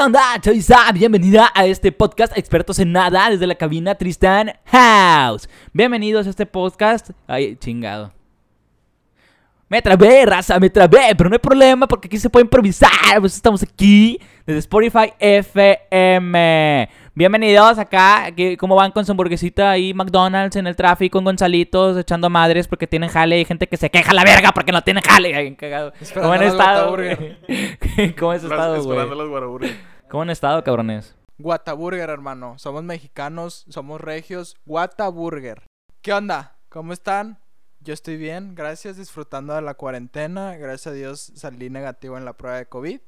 ¿Qué onda? Sa, bienvenida a este podcast Expertos en Nada desde la cabina Tristan House. Bienvenidos a este podcast. Ay, chingado. Me trabé, raza, me trabé, pero no hay problema porque aquí se puede improvisar. Pues estamos aquí desde Spotify FM. Bienvenidos acá. aquí, ¿Cómo van con su hamburguesita ahí? McDonald's en el tráfico, con Gonzalitos, echando madres porque tienen jale. Hay gente que se queja a la verga porque no tiene jale. Ay, cagado. ¿Cómo han estado? ¿Cómo has estado, esperando güey? ¿Cómo han estado, cabrones? Guataburger, hermano. Somos mexicanos, somos regios. Guataburger. ¿Qué onda? ¿Cómo están? Yo estoy bien, gracias, disfrutando de la cuarentena. Gracias a Dios salí negativo en la prueba de COVID.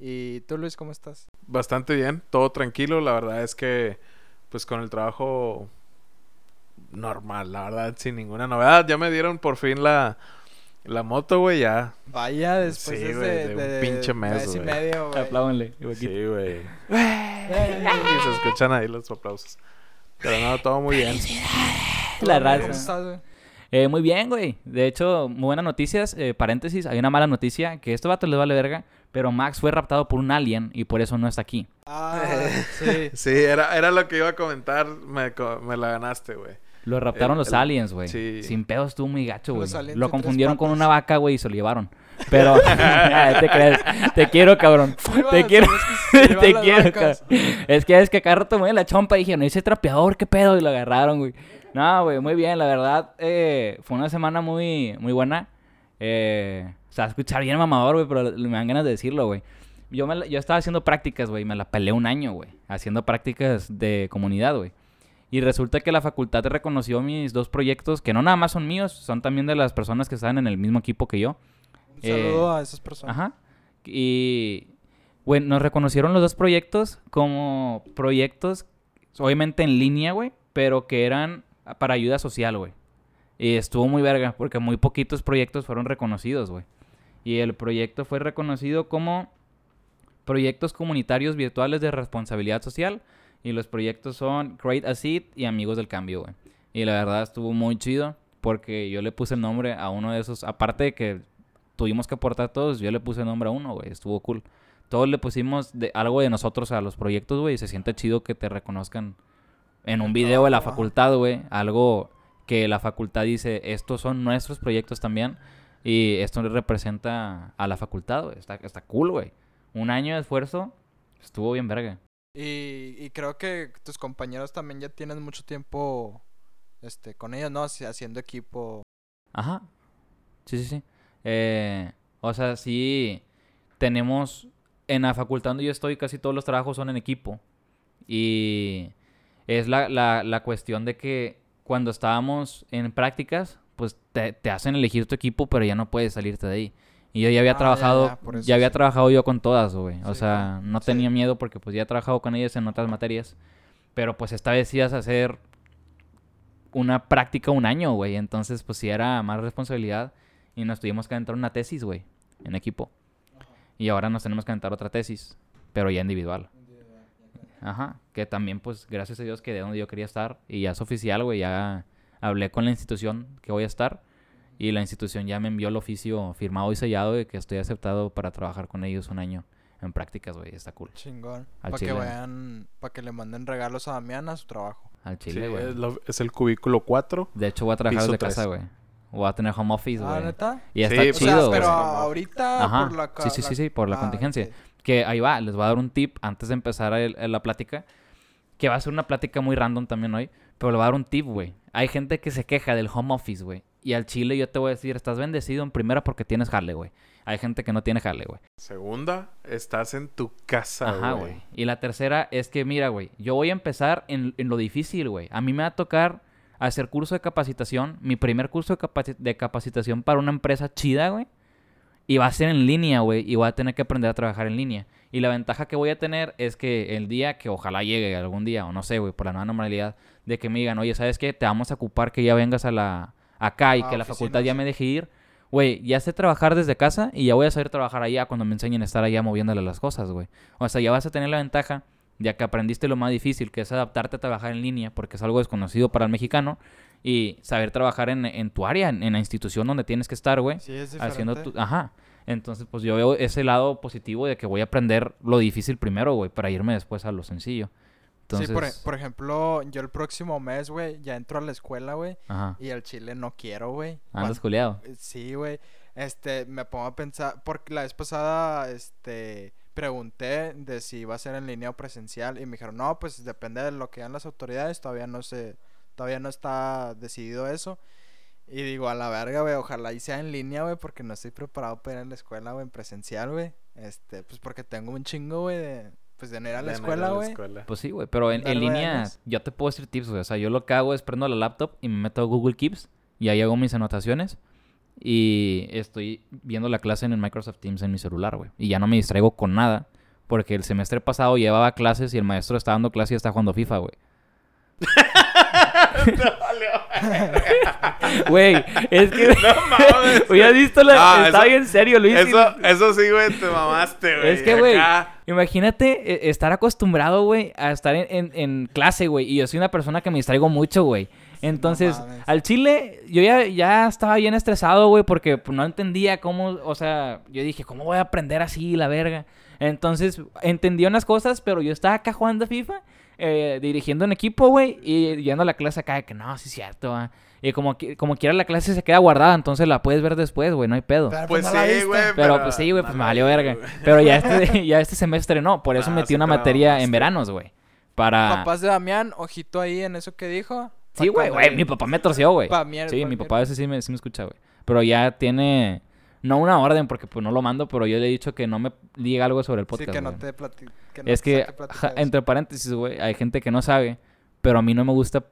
¿Y tú, Luis, cómo estás? Bastante bien, todo tranquilo. La verdad es que, pues con el trabajo normal, la verdad, sin ninguna novedad. Ya me dieron por fin la, la moto, güey, ya. Vaya, después Sí, de, de un pinche mes, y güey. medio, güey. Apláudenle. Sí, güey. Y se escuchan ahí los aplausos. Pero no, todo muy bien. La ¿Cómo raza. estás, güey? Eh, muy bien, güey. De hecho, muy buenas noticias. Eh, paréntesis, hay una mala noticia. Que esto vato les vale verga. Pero Max fue raptado por un alien y por eso no está aquí. Ah, sí. Sí, era, era lo que iba a comentar. Me, co- me la ganaste, güey. Lo raptaron El- los el- aliens, güey. sí. Sin pedos estuvo muy gacho, güey. Los aliens Lo confundieron con una vaca, güey, y se lo llevaron. Pero, te crees. Te quiero, cabrón. Iba Te quiero. es que Te quiero, cabrón. Es que es que acá rato me la chompa y dije, no, ese trapeador, qué pedo, y lo agarraron, güey. No, güey, muy bien, la verdad, eh, fue una semana muy, muy buena. Eh, o sea, escuchar bien mamador, güey, pero me dan ganas de decirlo, güey. Yo, me la- yo estaba haciendo prácticas, güey, me la peleé un año, güey, haciendo prácticas de comunidad, güey. Y resulta que la facultad reconoció mis dos proyectos, que no nada más son míos, son también de las personas que estaban en el mismo equipo que yo. Un saludo a esas personas. Ajá. Y, bueno, nos reconocieron los dos proyectos como proyectos, obviamente en línea, güey, pero que eran para ayuda social, güey. Y estuvo muy verga, porque muy poquitos proyectos fueron reconocidos, güey. Y el proyecto fue reconocido como proyectos comunitarios virtuales de responsabilidad social. Y los proyectos son Create a Seed y Amigos del Cambio, güey. Y la verdad estuvo muy chido, porque yo le puse el nombre a uno de esos, aparte de que tuvimos que aportar todos, yo le puse nombre a uno, güey, estuvo cool. Todos le pusimos de, algo de nosotros a los proyectos, güey, y se siente chido que te reconozcan en un video de la Ajá. facultad, güey, algo que la facultad dice, estos son nuestros proyectos también, y esto representa a la facultad, güey, está, está cool, güey. Un año de esfuerzo, estuvo bien verga. Y, y creo que tus compañeros también ya tienen mucho tiempo este, con ellos, ¿no? Haci- Haciendo equipo. Ajá. Sí, sí, sí. Eh, o sea, sí tenemos en la facultad donde yo estoy, casi todos los trabajos son en equipo. Y es la, la, la cuestión de que cuando estábamos en prácticas, pues te, te hacen elegir tu equipo, pero ya no puedes salirte de ahí. Y yo ya había Ah, ya, trabajado, ya, eso ya había sí. trabajado yo con todas, güey. O Sí, sea, no sí. tenía miedo porque pues ya he trabajado con ellas en otras materias. Pero pues esta vez ibas a hacer una práctica un año, güey. Entonces, pues sí era más responsabilidad. Y nos tuvimos que aventar una tesis, güey, en equipo. Y ahora nos tenemos que aventar otra tesis, pero ya individual. Ajá, que también, pues, gracias a Dios que de donde yo quería estar. Y ya es oficial, güey, ya hablé con la institución que voy a estar. Y la institución ya me envió el oficio firmado y sellado de que estoy aceptado para trabajar con ellos un año en prácticas, güey. Está cool. Chingón. Para que vayan, para que le manden regalos a Damián a su trabajo. Al Sí, chile, güey. es, lo- es el cubículo 4. De hecho, voy a trabajar desde casa, tres. güey. Voy a tener home office, Ah, güey. ¿neta? y está Sí, O sea, chido, pero güey. ahorita Ajá. por la Sí, sí, sí, sí, por la Ah, contingencia. Que ahí va, les voy a dar un tip antes de empezar el- el- la plática. Que va a ser una plática muy random también hoy. Pero le voy a dar un tip, güey. Hay gente que se queja del home office, güey. Y al chile yo te voy a decir, estás bendecido en primera porque tienes jale, güey. Hay gente que no tiene jale, güey. Segunda, estás en tu casa, Ajá, güey. Y la tercera es que, mira, güey, yo voy a empezar en, en lo difícil, güey. A mí me va a tocar hacer curso de capacitación, mi primer curso de, capaci- de capacitación para una empresa chida, güey. Y va a ser en línea, güey. Y voy a tener que aprender a trabajar en línea. Y la ventaja que voy a tener es que el día que ojalá llegue algún día, o no sé, güey, por la nueva normalidad, de que me digan, oye, ¿sabes qué? Te vamos a ocupar que ya vengas a la acá y Ah, que la facultad ya me deje ir. Güey, ya sé trabajar desde casa y ya voy a saber trabajar allá cuando me enseñen a estar allá moviéndole las cosas, güey. O sea, ya vas a tener la ventaja, ya que aprendiste lo más difícil, que es adaptarte a trabajar en línea, porque es algo desconocido para el mexicano, y saber trabajar en, en tu área, en, en la institución donde tienes que estar, güey. Sí, es Haciendo tu... Ajá. Entonces, pues yo veo ese lado positivo de que voy a aprender lo difícil primero, güey, para irme después a lo sencillo. Entonces, Sí, por, e- por ejemplo, yo el próximo mes, güey, ya entro a la escuela, güey, y al chile no quiero, güey. Andas Cuan- culiado. eh, Sí, güey. Este, me pongo a pensar, porque la vez pasada, este, pregunté de si iba a ser en línea o presencial y me dijeron, no, pues depende de lo que hagan las autoridades, todavía no se, todavía no está decidido eso. Y digo, a la verga, güey, ojalá y sea en línea, güey, porque no estoy preparado para ir a la escuela, güey, en presencial, güey. Este, pues porque tengo un chingo, güey, de, pues de no ir a la De escuela, güey. Pues sí, güey, pero en, en línea años. yo te puedo decir tips, güey. O sea, yo lo que hago es prendo la laptop y me meto a Google Keeps y ahí hago mis anotaciones y estoy viendo la clase en el Microsoft Teams en mi celular, güey. Y ya no me distraigo con nada porque el semestre pasado llevaba clases y el maestro está dando clases y está jugando FIFA, güey. Güey, es que... No mames. ¿Hubieras visto la... Ah, está eso- bien serio, Luis. Eso, eso sí, güey, te mamaste, güey. Es que, güey, imagínate eh, estar acostumbrado, güey, a estar en, en- en clase, güey. Y yo soy una persona que me distraigo mucho, güey. Entonces, al chile, yo ya, ya estaba bien estresado, güey, porque pues, no entendía cómo, o sea, yo dije, ¿cómo voy a aprender así, la verga? Entonces, entendí unas cosas, pero yo estaba acá jugando FIFA, eh, dirigiendo un equipo, güey, y yendo a la clase acá de que no, sí es cierto, ah". Y como, como quiera la clase se queda guardada, entonces la puedes ver después, güey, no hay pedo. Pero, Pues no la sí, güey. Pero pues sí, güey, pues me valió verga. Pero ya este, ya este semestre no, por eso Ah, metí sí una materia en veranos, güey. Para... Papás de Damián, ojito ahí en eso que dijo. Sí, güey, güey, mi papá me torció, güey. Sí, pa' mi papá a veces sí me, sí me escucha, güey. Pero ya tiene, no una orden porque pues no lo mando, pero yo le he dicho que no me diga algo sobre el podcast, sí, que no te que no Es que, ja, entre paréntesis, güey, hay gente que no sabe, pero a mí no me gusta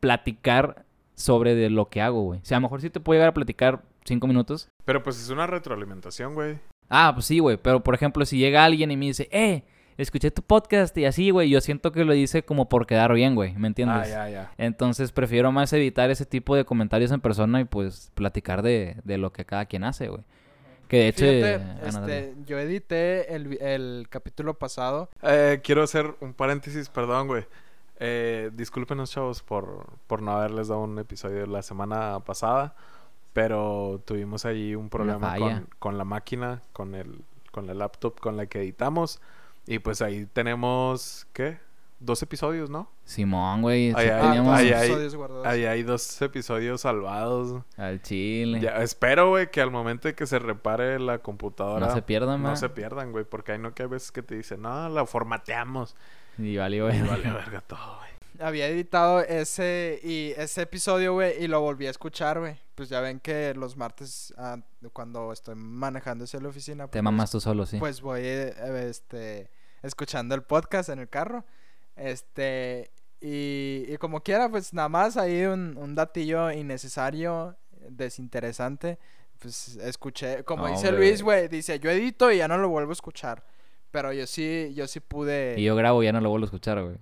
platicar sobre de lo que hago, güey. O sea, a lo mejor sí te puedo llegar a platicar cinco minutos, Pero pues es una retroalimentación, güey. Ah, pues sí, güey. Pero, por ejemplo, si llega alguien y me dice, eh, escuché tu podcast y así, güey, yo siento que lo dice como por quedar bien, güey. ¿Me entiendes? Ah, ya, ya. Entonces prefiero más evitar ese tipo de comentarios en persona y pues platicar de, de lo que cada quien hace, güey. Que de hecho... Fíjate, dale. este, yo edité el, el capítulo pasado. Eh, quiero hacer un paréntesis, perdón, güey. Eh, discúlpenos, chavos, por, por no haberles dado un episodio la semana pasada. Pero tuvimos ahí un problema con, con la máquina, con el, con la laptop con la que editamos. Y pues ahí tenemos, ¿qué? Dos episodios, ¿no? Simón, güey. sí Ay, ay, teníamos todos ay, los ay. episodios guardados. Ahí hay dos episodios salvados. al chile. Ya, espero, güey, que al momento de que se repare la computadora... no se pierdan, no man. se pierdan, güey, porque hay no que hay veces que te dicen, no, la formateamos. Y valió, güey. Y vale verga todo, güey. Había editado ese y ese episodio, güey, y lo volví a escuchar, güey. Pues ya ven que los martes, ah, cuando estoy manejando hacia la oficina, Te pues, mamas tú solo, sí. pues voy eh, este escuchando el podcast en el carro este y, y como quiera pues nada más ahí un, un datillo innecesario desinteresante pues escuché como No, dice hombre, Luis güey dice yo edito y ya no lo vuelvo a escuchar pero yo sí yo sí pude Y yo grabo y ya no lo vuelvo a escuchar, güey.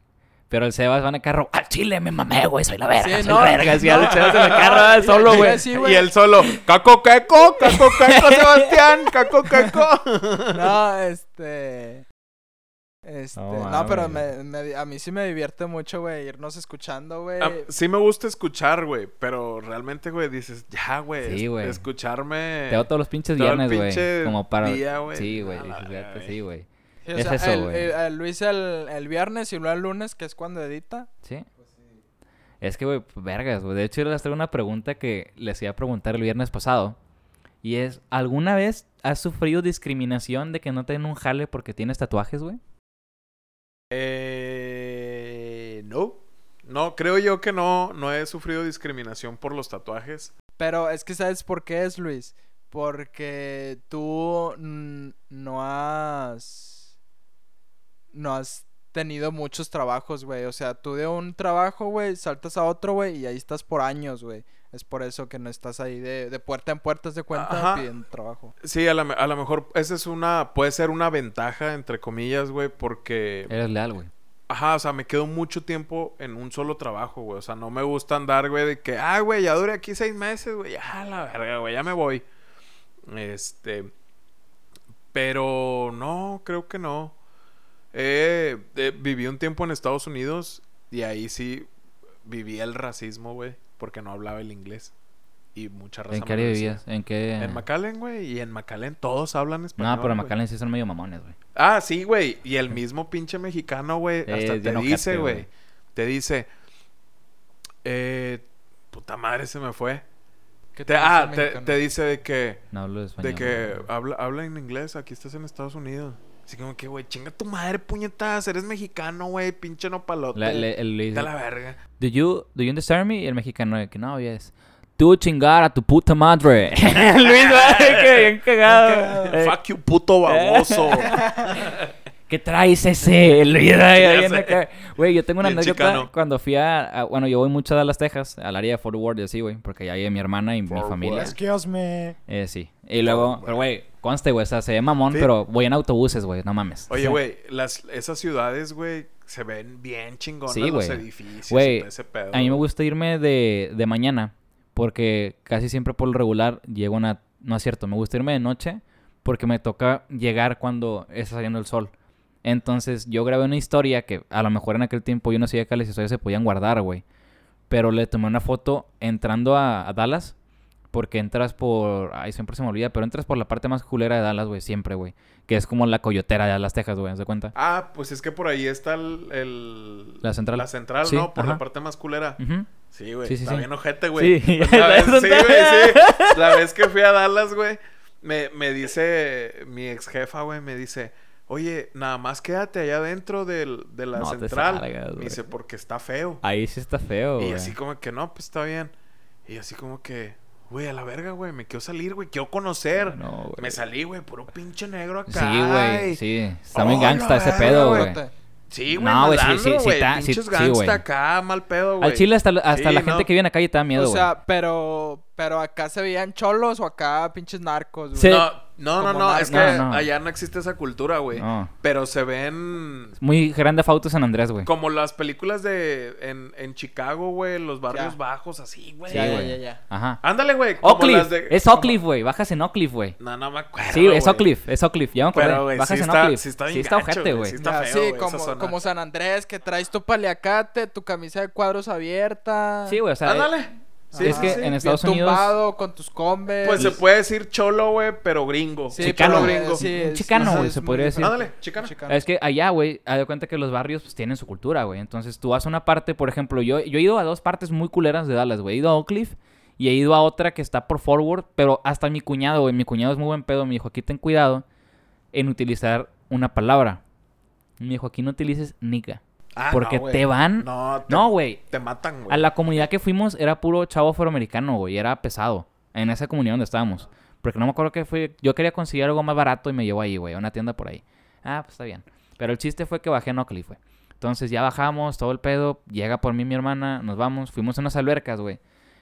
Pero el Sebas va en el carro. Al chile me mamé, güey. Soy la verga. Sí, soy no, la verga. Sí, no. el Sebas en el carro va solo, güey. sí, y él solo, caco queco, caco queco, Sebastián, caco queco. no este este No no, pero me, me- a mí sí me divierte mucho güey irnos escuchando güey Ah, sí me gusta escuchar, güey, pero realmente, güey, dices, ya, güey, Sí, güey. escucharme... Te hago todos los pinches todo viernes, güey. pinche Como para. día. Sí, güey. Sí, güey. Sí, o Es sea, eso, güey. el Luis el, el viernes y luego el lunes, que es cuando edita. Sí. Es que, güey, vergas, güey. De hecho, yo les traigo una pregunta que les iba a preguntar el viernes pasado. Y es, ¿alguna vez has sufrido discriminación de que no te den un jale porque tienes tatuajes, güey? Eh, no. No, creo yo que no, no he sufrido discriminación por los tatuajes. Pero es que ¿sabes por qué es, Luis? Porque tú no has... No has tenido muchos trabajos, güey. O sea, tú de un trabajo, güey, saltas a otro, güey, y ahí estás por años, güey. Es por eso que no estás ahí de, de puerta en puerta de cuenta Ajá. pidiendo trabajo. Sí, a, la a lo mejor esa es una, puede ser una ventaja, entre comillas, güey, porque... Eres leal, güey. Ajá, o sea, me quedo mucho tiempo en un solo trabajo, güey. O sea, no me gusta andar, güey, de que, ah, güey, ya duré aquí seis meses, güey, ya la verga, güey, ya me voy. Este. Pero no, creo que no. Eh, eh, viví un tiempo en Estados Unidos y ahí sí viví el racismo, güey, porque no hablaba el inglés. y mucha raza ¿En qué área vivías? ¿En qué? En McAllen, güey. Y en McAllen todos hablan español. No, pero en. McAllen sí son medio mamones, güey. Ah, sí, güey. Y el mismo pinche mexicano, güey, Eh, hasta te dice, güey. güey. Te dice, eh, puta madre se me fue. ¿Qué Te- dice ah, te, dice de que, No hablo de español. de que habla, habla en inglés, aquí estás en Estados Unidos. Así como que, güey, chinga tu madre, puñetas, eres mexicano, güey, pinche nopalote. La- le- el- le Vete a dice, la verga. Do you, do you understand me? Y el mexicano de que no, yes. Tú chingar a tu puta madre. Luis, güey, que bien cagado. Fuck you, puto baboso. ¿Qué traes ese? Güey, yo tengo una Bien anécdota chicano. cuando fui a, a- Bueno, yo voy mucho a Dallas, Texas, al área de Fort Worth y así, güey, porque ahí mi hermana y mi familia. Excuse me. Eh, sí. Y luego, pero güey, conste, güey, o sea, se ve mamón, Sí. pero voy en autobuses, güey, no mames. Oye, Sí. güey, las, esas ciudades, güey, se ven bien chingonas Sí, los edificios Güey, ese pedo. A mí me gusta irme de, de mañana porque casi siempre por lo regular llego una... No es cierto, me gusta irme de noche porque me toca llegar cuando está saliendo el sol. Entonces yo grabé una historia que a lo mejor en aquel tiempo yo no sabía que las historias se podían guardar, güey. Pero le tomé una foto entrando a, a Dallas porque entras por... Ay, siempre se me olvida, pero entras por la parte más culera de Dallas, güey, siempre, güey. Que es como la coyotera de Dallas, Texas, güey, ¿se de cuenta? Ah, pues es que por ahí está el... el- La central. La central, Sí, ¿no? Por la parte más culera. Sí, güey. Sí, sí, está sí. bien ojete, güey. Sí, La vez, eso sí, está- güey, sí. La vez que fui a Dallas, güey, me, me dice mi ex jefa, güey, me dice, oye, nada más quédate allá dentro del, de la No te central. salgas, me güey. dice, porque está feo. Ahí sí está feo, y así como que, no, pues está bien. Y así como que, güey, a la verga, güey, me quiero salir, güey, quiero conocer. No, güey. me salí, güey, puro pinche negro acá. Sí, güey, sí. Está muy Oh, gangsta la ese verga, pedo, güey. Sí, güey, No, güey, sí, sí, está- sí, pinches sí, gangsta güey. acá, mal pedo, güey. Al chile hasta, hasta Sí, la gente no. que vive en la calle te da miedo, O sea, pero, pero acá se veían cholos o acá pinches narcos, güey. Sí. No, no, no, no, es que No, no. allá no existe esa cultura, güey. No. Pero se ven Muy grande Fauto San Andrés, güey. como las películas de en, en Chicago, güey, los barrios Ya. bajos así, güey. Sí, ya, ya, güey. ya, ya. Ajá. Ándale, güey. como Oak Cliff. las de- Es como- Oak Cliff, güey. Bajas en Oak Cliff, güey. No, no me acuerdo. Sí, es Oak güey. Cliff. Es Oak Cliff. Ya me acordé. Pero, güey, Bajas sí en está- sí está bien sí está ojete, güey, sí está feo, sí, como, zona. como San Andrés, que traes tu paliacate, tu camisa de cuadros abierta. Sí, güey. O sea, Ándale. Sí, es que sí. en bien Estados Unidos... tumbado, con tus combes. Pues se puede decir cholo, güey, pero gringo. Sí, chicano, pero, gringo. sí, Un es- chicano, güey, se podría decir. Ándale, chicano. Chicano. Es que allá, güey, haz de cuenta que los barrios pues, tienen su cultura, güey. Entonces tú vas a una parte, por ejemplo, yo, yo he ido a dos partes muy culeras de Dallas, güey. He ido a Oak Cliff y he ido a otra que está por Forward, pero hasta mi cuñado, güey. Mi cuñado es muy buen pedo. Me dijo, aquí ten cuidado en utilizar una palabra. Me dijo, aquí no utilices nigga. Ah, porque no, te van... No, güey. te matan, güey. A la comunidad que fuimos era puro chavo afroamericano, güey. Era pesado. En esa comunidad donde estábamos. Porque no me acuerdo que fue. Yo quería conseguir algo más barato y me llevó ahí, güey. A una tienda por ahí. Ah, pues está bien. Pero el chiste fue que bajé en Oakley, güey. Entonces ya bajamos, todo el pedo. Llega por mí mi hermana, nos vamos. Fuimos a unas albercas, güey.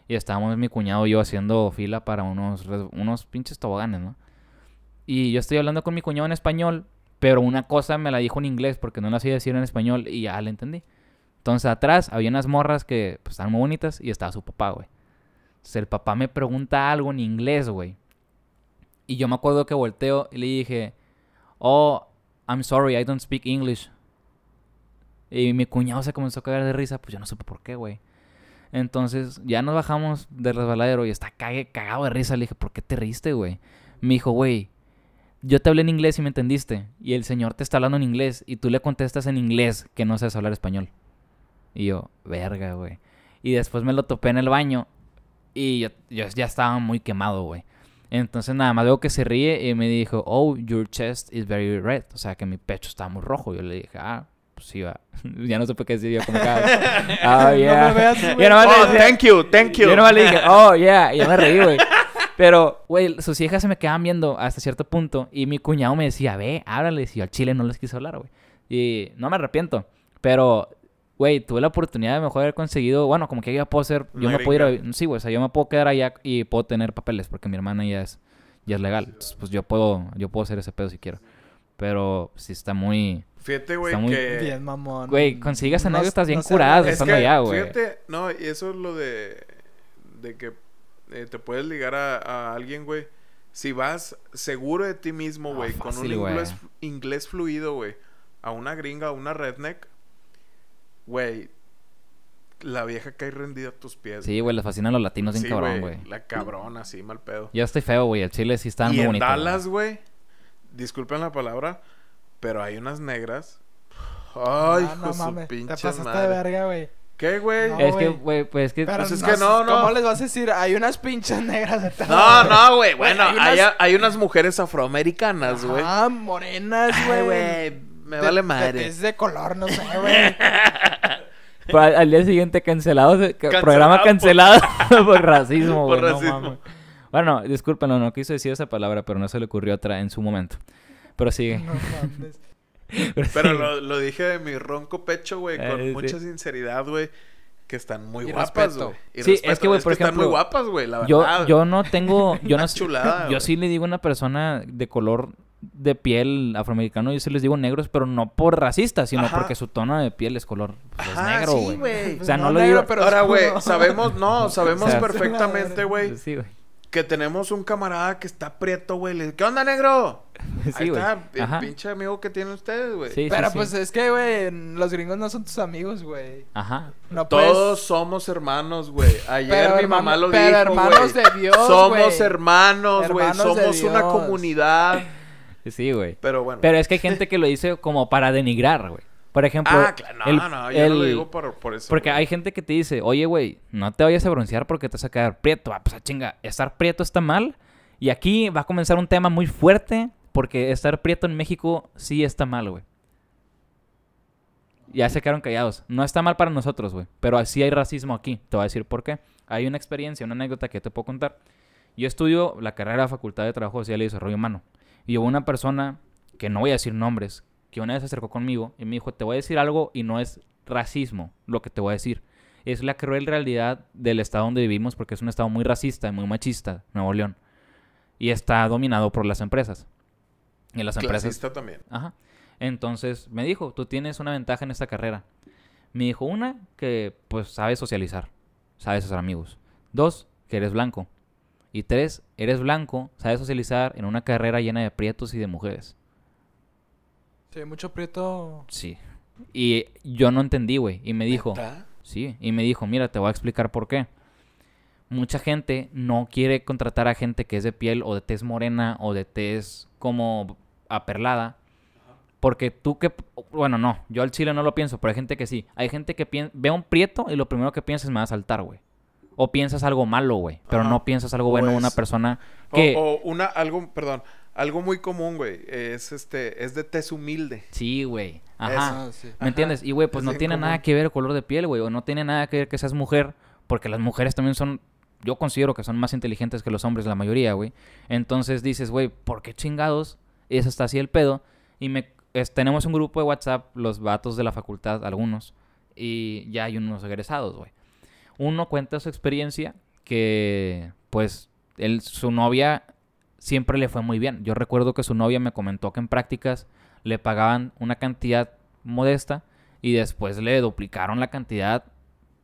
Y estábamos mi cuñado y yo haciendo fila para unos, unos pinches toboganes, ¿no? Y yo estoy hablando con mi cuñado en español. Pero una cosa me la dijo en inglés porque no la sabía decir en español y ya la entendí. Entonces atrás había unas morras que pues, estaban muy bonitas y estaba su papá, güey. Entonces el papá me pregunta algo en inglés, güey. Y yo me acuerdo que volteo y le dije, oh, I'm sorry, I don't speak English. Y mi cuñado se comenzó a cagar de risa, pues yo no supe por qué, güey. Entonces ya nos bajamos del resbaladero y está cagado de risa. Le dije, ¿por qué te riste, güey? Me dijo, güey, yo te hablé en inglés y me entendiste. Y el señor te está hablando en inglés y tú le contestas en inglés que no sabes hablar español. Y yo, verga, güey. Y después me lo topé en el baño y yo, yo ya estaba muy quemado, güey. Entonces nada más veo que se ríe y me dijo, oh, your chest is very red. O sea, que mi pecho está muy rojo. Yo le dije, ah, pues sí, va. ya no supe qué decir yo como que, ah, oh, yeah. me veas, Yo nomás le Oh, decía- thank you, thank you. yo nomás le dije, oh, yeah, y ya me reí, güey. Pero, güey, sus hijas se me quedaban viendo hasta cierto punto. Y mi cuñado me decía, ve, háblale. Y yo al chile no les quiso hablar, güey. Y no me arrepiento. Pero, güey, tuve la oportunidad de mejor haber conseguido. Bueno, como que ya puedo ser. Yo me puedo ir a. Sí, güey, o sea, yo me puedo quedar allá y puedo tener papeles porque mi hermana ya es, ya es legal. Entonces, pues yo puedo, yo puedo hacer ese pedo si quiero. Pero sí está muy. Fíjate, güey, Está muy que... Bien, mamón. Güey, consigues No- anécdotas bien no curadas Es estando allá, güey. fíjate, no, y eso es lo de... De que eh, te puedes ligar a, a alguien, güey. Si vas seguro de ti mismo, Ah, güey, con un inglés, inglés fluido, güey, a una gringa, a una redneck, güey, la vieja cae rendida a tus pies. Sí, güey, les fascinan los latinos bien Sí, cabrón, güey. La cabrona, así, mal pedo. Yo estoy feo, güey. El chile sí está y muy en bonito. Dallas, güey, disculpen la palabra, pero hay unas negras. Ay, hijo no su mames. Te pasaste de verga, güey. ¿Qué, güey? No, No, Es que, güey. güey, pues es que... Pero Pues es que no, no. ¿Cómo les vas a decir? Hay unas pinches negras detrás. no, güey. Bueno, hay hay, unas- hay unas mujeres afroamericanas, güey. Ah, morenas, Ay, güey. Me De- vale de- madre. Es de color, no sé, güey. Pero al, al día siguiente cancelado, programa por- cancelado por, racismo, Por güey. no racismo. mames. Bueno, discúlpenlo, no quiso decir esa palabra, pero no se le ocurrió otra en su momento. Pero sigue. No mames. Pero lo, lo dije de mi ronco pecho, güey, con Eh, sí. mucha sinceridad, güey. Que están muy Y guapas, güey. Sí, es respeto, que, güey, por están ejemplo, muy guapas, güey, la Yo, verdad. yo no tengo, yo no chulada, yo sí le digo a una persona de color de piel afroamericano, yo sí les digo negros, pero no por racista, sino Ajá. porque su tono de piel es color, pues, es Ajá, negro, sí, güey. O sea, no, No lo negro, digo... pero- Ahora, güey, sabemos, no, sabemos O sea, perfectamente, güey, Sí, güey. Que tenemos un camarada que está prieto, güey. Le dice, ¿Qué onda, negro? Sí, Ahí güey. está, el Ajá. pinche amigo que tienen ustedes, güey. Sí, sí, Pero sí. pues es que, güey, los gringos no son tus amigos, güey. Ajá. No Todos puedes- somos hermanos, güey. Ayer Pero mi hermano- mamá lo pero dijo, hermanos güey. de Dios, Somos güey. hermanos, güey. Hermanos de Somos una Dios. comunidad. Sí, güey. Pero bueno. Pero es que hay gente que lo dice como para denigrar, güey. Por ejemplo, ah, claro, no, el- no, yo no lo digo por, por eso. Porque güey. hay gente que te dice, oye, güey, no te vayas a broncear porque te vas a quedar prieto. Ah, pues a chinga, estar prieto está mal. Y aquí va a comenzar un tema muy fuerte porque estar prieto en México sí está mal, güey. Ya se quedaron callados. No está mal para nosotros, güey. Pero sí hay racismo aquí. Te voy a decir por qué. Hay una experiencia, una anécdota que te puedo contar. Yo estudio la carrera de Facultad de Trabajo Social y Desarrollo Humano. Y hubo una persona, que no voy a decir nombres, que una vez se acercó conmigo y me dijo, te voy a decir algo y no es racismo lo que te voy a decir. Es la cruel realidad del estado donde vivimos porque es un estado muy racista y muy machista, Nuevo León. Y está dominado por las empresas. Y las empresas... Clasista también. Ajá. Entonces me dijo, tú tienes una ventaja en esta carrera. Me dijo, una, que pues sabes socializar, sabes hacer amigos. Dos, que eres blanco. Y tres, eres blanco, sabes socializar en una carrera llena de prietos y de mujeres. Sí, mucho prieto. Sí. Y yo no entendí, güey. Y me dijo, ¿Neta? sí, y me dijo, mira, te voy a explicar por qué. Mucha gente no quiere contratar a gente que es de piel o de tez morena o de tez como aperlada. Porque tú que... Bueno, no, yo al chile no lo pienso, pero hay gente que sí. Hay gente que pien- ve a un prieto y lo primero que piensa es me va a saltar, güey. O piensas algo malo, güey. Pero Ajá. no piensas algo bueno de una persona O- que... O, una, algo, perdón, algo muy común, güey. Es este, es de tez humilde. Sí, güey. Ajá. Ah, sí. ¿Me Ajá. entiendes? Y, güey, pues Es no tiene nada que ver el color de piel, güey. O no tiene nada que ver que seas mujer. Porque las mujeres también son... Yo considero que son más inteligentes que los hombres, la mayoría, güey. Entonces dices, güey, ¿por qué chingados? Eso está así el pedo. Y me... es- tenemos un grupo de WhatsApp, los vatos de la facultad, algunos. Y ya hay unos egresados, güey. Uno cuenta su experiencia que, pues, él, su novia siempre le fue muy bien. Yo recuerdo que su novia me comentó que en prácticas le pagaban una cantidad modesta y después le duplicaron la cantidad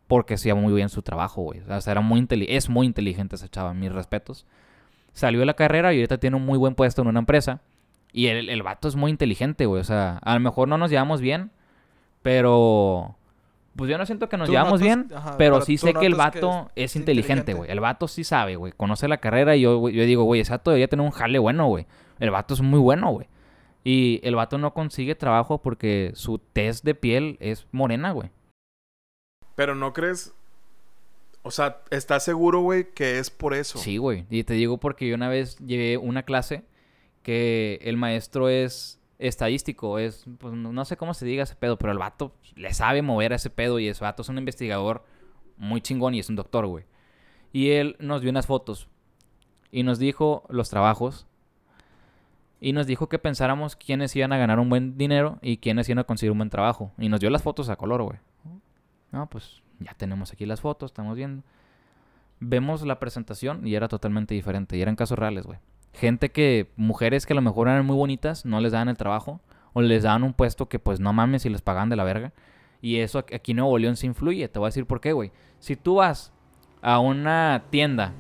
porque hacía muy bien su trabajo, güey. O sea, era muy es muy inteligente esa chava, mis respetos. Salió de la carrera y ahorita tiene un muy buen puesto en una empresa. Y el, el vato es muy inteligente, güey. O sea, a lo mejor no nos llevamos bien, pero... Pues yo no siento que nos Tú llevamos notas- bien, ajá, pero pero sí sé que el que vato es es, inteligente, güey. El vato sí sabe, güey. Conoce la carrera y yo, yo digo, güey, ese vato debería tener un jale bueno, güey. El vato es muy bueno, güey. Y el vato no consigue trabajo porque su tez de piel es morena, güey. Pero no crees. O sea, ¿estás seguro, güey, que es por eso? Sí, güey. Y te digo porque yo una vez llevé una clase que el maestro es estadístico, es, pues no sé cómo se diga ese pedo, pero el vato le sabe mover a ese pedo y ese vato es un investigador muy chingón y es un doctor, güey. Y él nos dio unas fotos y nos dijo los trabajos y nos dijo que pensáramos quiénes iban a ganar un buen dinero y quiénes iban a conseguir un buen trabajo. Y nos dio las fotos a color, güey. No, pues ya tenemos aquí las fotos, estamos viendo. Vemos la presentación y era totalmente diferente. Y eran casos reales, güey. Gente que, mujeres que a lo mejor eran muy bonitas, no les daban el trabajo. O les daban un puesto que pues no mames y les pagaban de la verga. Y eso aquí en Nuevo León se influye. Te voy a decir por qué, güey. Si tú vas a una tienda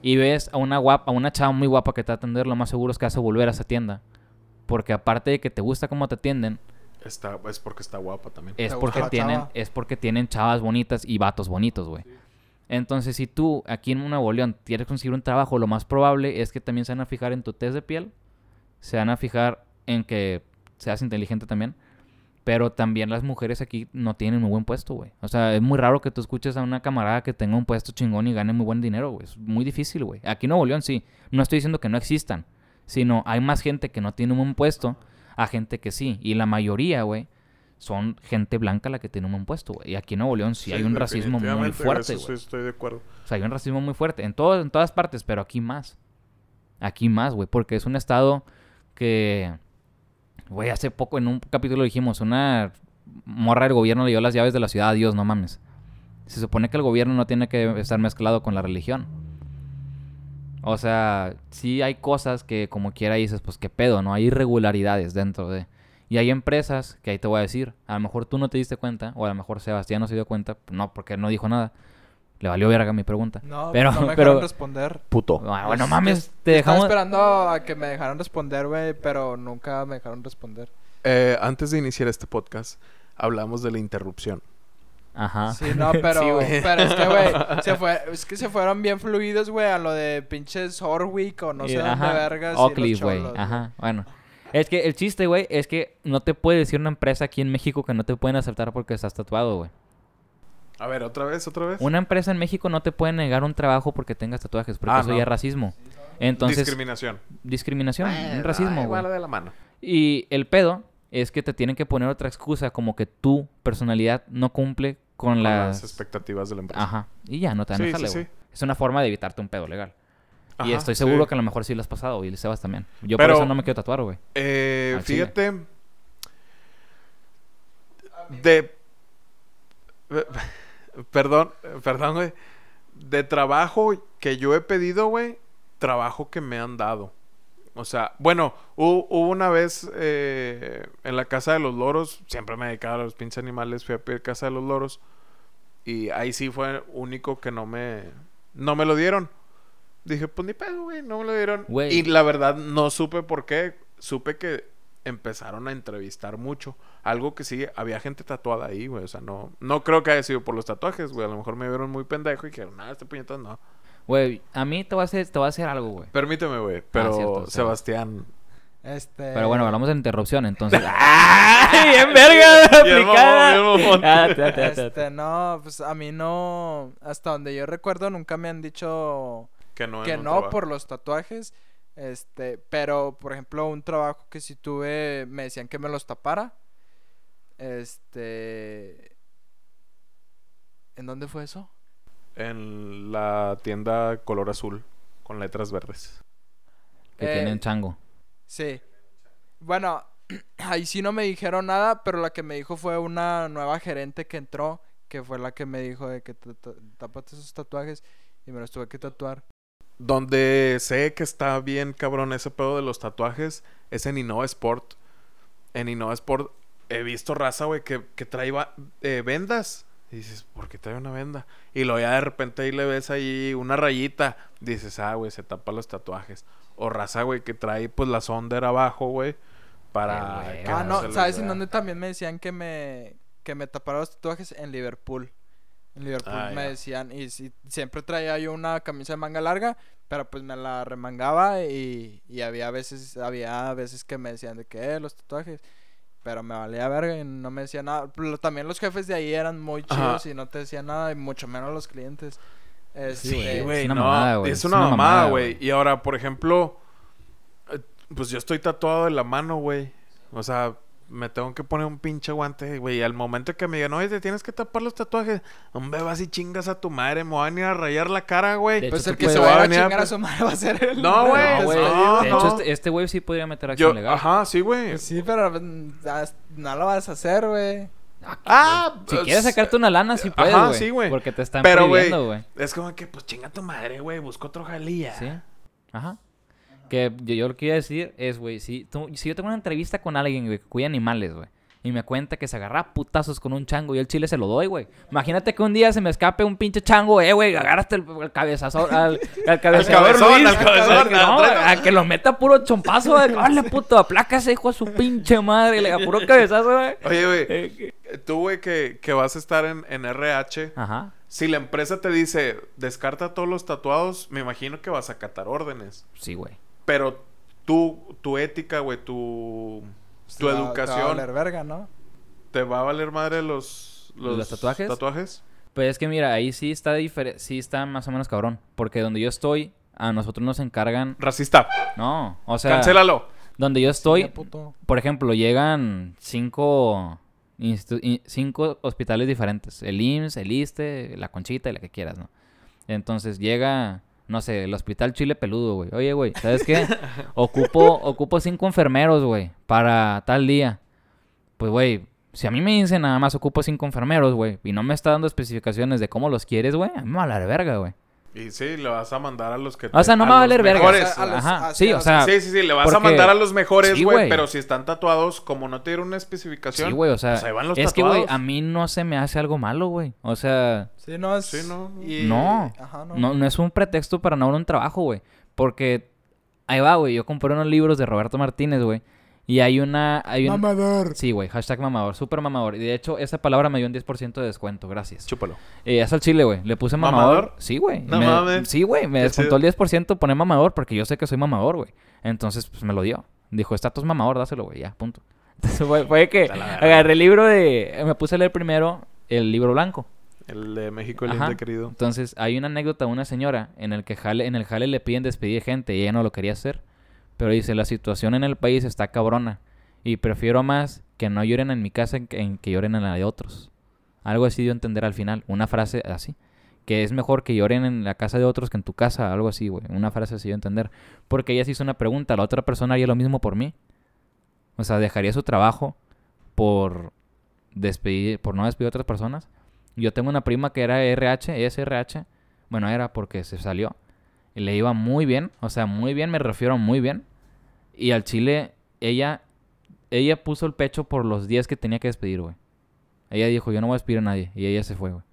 y ves a una guapa, a una chava muy guapa que te va a atender, lo más seguro es que vas a volver a esa tienda. Porque aparte de que te gusta cómo te atienden, Está, es porque está guapa también. es porque tienen, chava. es porque tienen chavas bonitas y vatos bonitos, güey. Entonces, si tú aquí en Nuevo León quieres conseguir un trabajo, lo más probable es que también se van a fijar en tu test de piel, se van a fijar en que seas inteligente también, pero también las mujeres aquí no tienen muy buen puesto, güey. O sea, es muy raro que tú escuches a una camarada que tenga un puesto chingón y gane muy buen dinero, güey. Es muy difícil, güey. Aquí en Nuevo León sí. No estoy diciendo que no existan, sino hay más gente que no tiene un buen puesto a gente que sí. Y la mayoría, güey, son gente blanca la que tiene un buen puesto, güey. Y aquí en Nuevo León sí, hay un racismo muy fuerte, güey. sí estoy de acuerdo. O sea, hay un racismo muy fuerte en, todo, en todas partes, pero aquí más. Aquí más, güey, porque es un estado que, güey, hace poco en un capítulo dijimos, una morra del gobierno le dio las llaves de la ciudad a Dios, no mames. Se supone que el gobierno no tiene que estar mezclado con la religión. O sea, sí hay cosas que como quiera dices, pues qué pedo, ¿no? Hay irregularidades dentro de... Y hay empresas que ahí te voy a decir, a lo mejor tú no te diste cuenta, o a lo mejor Sebastián no se dio cuenta, no, porque no dijo nada. Le valió verga mi pregunta. No, Pero- no me pero- dejaron responder. Puto. Ah, bueno, Pues, mames, te dejamos... Estaba esperando a que me dejaran responder, güey, pero nunca me dejaron responder. Eh, antes de iniciar este podcast, hablamos de la interrupción. Ajá. Sí, no, pero, Sí, pero es que, güey, se fue, es que se fueron bien fluidos, güey, a lo de pinches Horwick o no sé dónde vergas. y Oakley, güey. Ajá, bueno. Es que el chiste, güey, es que no te puede decir una empresa aquí en México que no te pueden aceptar porque estás tatuado, güey. A ver, otra vez, otra vez. Una empresa en México no te puede negar un trabajo porque tengas tatuajes, porque Ah, eso no. ya es racismo. Entonces, Discriminación. discriminación, Eh, un racismo, va de la mano. Y el pedo es que te tienen que poner otra excusa como que tu personalidad no cumple con Con las... las expectativas de la empresa. Ajá. Y ya, no te van a Sí, dejarle, sí, sí. Es una forma de evitarte un pedo legal. Y estoy seguro sí. que a lo mejor sí lo has pasado, y el Sebas también. Yo Pero- por eso no me quiero tatuar, güey. Eh, fíjate. De. Perdón, perdón, güey. De trabajo que yo he pedido, güey. Trabajo que me han dado. O sea, bueno, hu- hubo una vez eh, en la casa de los loros. Siempre me dedicaba a los pinches animales. Fui a pedir casa de los loros. Y ahí sí fue único que no me. No me lo dieron. Dije, pues ni pedo, güey, no me lo dieron. Y la verdad no supe por qué. Supe que empezaron a entrevistar mucho. Algo que sí, había gente tatuada ahí, güey. O sea, no, no creo que haya sido por los tatuajes, güey. A lo mejor me vieron muy pendejo y dijeron, nada, este puñetón no. Güey, a mí te voy a hacer, te voy a hacer algo, güey. Permíteme, güey. Pero Ah, cierto. Sebastián. Este... Pero bueno, hablamos de interrupción, entonces. ¡Ay, bien verga! Ah, Este, no, pues a mí no, hasta donde yo recuerdo nunca me han dicho Que no, que por los tatuajes, este, pero por ejemplo un trabajo que sí tuve, me decían que me los tapara, este, ¿en dónde fue eso? En la tienda color azul. Con letras verdes. Que Eh, tienen chango. Sí. Bueno, ahí sí no me dijeron nada, pero la que me dijo fue una nueva gerente que entró, que fue la que me dijo de que te- te- tápate esos tatuajes y me los tuve que tatuar. Donde sé que está bien cabrón ese pedo de los tatuajes es en Innova Sport. En Innova Sport he visto raza, güey, que, que trae eh, vendas. Y dices, ¿por qué trae una venda? Y luego ya de repente ahí le ves ahí una rayita. Dices, ah, güey, se tapa los tatuajes. O raza, güey, que trae pues la sonder abajo, güey. Para... Que Ah, no, les ¿sabes en dónde también me decían que me, que me tapara los tatuajes? En Liverpool. En Liverpool Ah, me ya. decían, y siempre traía yo una camisa de manga larga, pero pues me la remangaba y, y había veces, había veces que me decían de que, eh, los tatuajes. Pero me valía verga y no me decían nada. Pero también los jefes de ahí eran muy Ajá. chidos y no te decían nada, y mucho menos los clientes. Sí, Este, Sí, güey, es una no, mamada, güey, Es es una mamada, güey. Y ahora, por ejemplo, eh, pues yo estoy tatuado de la mano, güey. O sea, me tengo que poner un pinche guante, güey. Y al momento que me digan, oye, te tienes que tapar los tatuajes, hombre, vas y chingas a tu madre, me van a ir a rayar la cara, güey. Pues el que se va a venir a- chingar a su madre va a ser el... No, güey, No, de hecho, este, este güey sí podría meter acción Yo, legal. ajá, sí, güey. Sí, pero pues, ah, no lo vas a hacer, güey. Ah, Si pues, quieres sacarte una lana, sí puedes, Ajá, güey. sí, güey. Porque te están Pero, güey. Es como que, pues chinga tu madre, güey. Busca otro jalía. Sí. Ajá. Que yo, yo lo que iba a decir es, güey, si, tú- si yo tengo una entrevista con alguien, güey, que cuida animales, güey, Y me cuenta que se agarra a putazos con un chango y el chile se lo doy, güey. Imagínate que un día se me escape un pinche chango, eh, güey, agárrate el, el cabezazo al, al cabezador cabezón, Luis, al cabezón, No, tráete- a que lo meta puro chompazo, güey. Dale, puto, aplácase, hijo de su pinche madre. Le da puro cabezazo, güey. Oye, güey, Eh, tú, güey, que, que vas a estar en, en RH, Ajá. si la empresa te dice, descarta todos los tatuados, me imagino que vas a acatar órdenes. Sí, güey. Pero tú, tu ética, güey, tu, tu Te va- Te va a educación, valer verga, ¿no? ¿te va a valer madre los, los, ¿Los tatuajes? tatuajes? Pues es que mira, ahí sí está diferente, sí está más o menos cabrón. Porque donde yo estoy, a nosotros nos encargan. Racista, No, o sea, cancélalo. donde yo estoy, Sí, por ejemplo, llegan cinco, cinco hospitales diferentes: el IMSS, el ISTE, la Conchita y la que quieras, ¿no? Entonces llega, no sé, el Hospital Chile Peludo, güey. Oye, güey, ¿sabes qué? ocupo, ocupo cinco enfermeros, güey, para tal día. Pues, güey, si a mí me dicen nada más ocupo cinco enfermeros, güey, y no me está dando especificaciones de cómo los quieres, güey, a mí me va a la verga, güey. Y sí, le vas a mandar a los que... O sea, no a me va a los valer verga. mejores. A los- Ajá, a- sí, o sea, Sí, sí, sí, le vas a mandar a los mejores, güey. pero si están tatuados, como no te dieron una especificación. sí, güey, o sea, pues ahí van los es que, güey, a mí no se me hace algo malo, güey. O sea, Sí, no es... Sí, no, no. y- No. Ajá, no. no, no es un pretexto para no dar un trabajo, güey. Porque ahí va, güey, yo compré unos libros de Roberto Martínez, güey. Y hay una... Hay un... Mamador. Sí, güey, hashtag mamador, súper mamador. Y de hecho, esa palabra me dio un 10% de descuento, gracias. Chúpalo. Eh, es al chile, güey. Le puse mamador. ¿Mamador? Sí, güey. No Me- mames. Sí, güey. Me descontó el 10% poner mamador porque yo sé que soy mamador, güey. Entonces, pues me lo dio. Dijo, estatus mamador, dáselo, güey. Ya, punto. Entonces fue, fue que agarré el libro de... Me puse a leer primero el libro blanco. El de México, el Ajá. lindo querido. Entonces, hay una anécdota de una señora en el que jale, en el jale le piden despedir gente y ella no lo quería hacer. Pero dice, la situación en el país está cabrona. Y prefiero más que no lloren en mi casa en que, en que lloren en la de otros. Algo así dio a entender al final. Una frase así. Que es mejor que lloren en la casa de otros que en tu casa. Algo así, güey. Una frase así dio a entender. Porque ella se hizo una pregunta. La otra persona haría lo mismo por mí. O sea, dejaría su trabajo por despedir, por no despedir a otras personas. Yo tengo una prima que era RH, es RH. Bueno, era porque se salió. Le iba muy bien, o sea, muy bien, me refiero a muy bien. Y al Chile, ella, ella puso el pecho por los días que tenía que despedir, güey. Ella dijo, yo no voy a despedir a nadie. Y ella se fue, güey.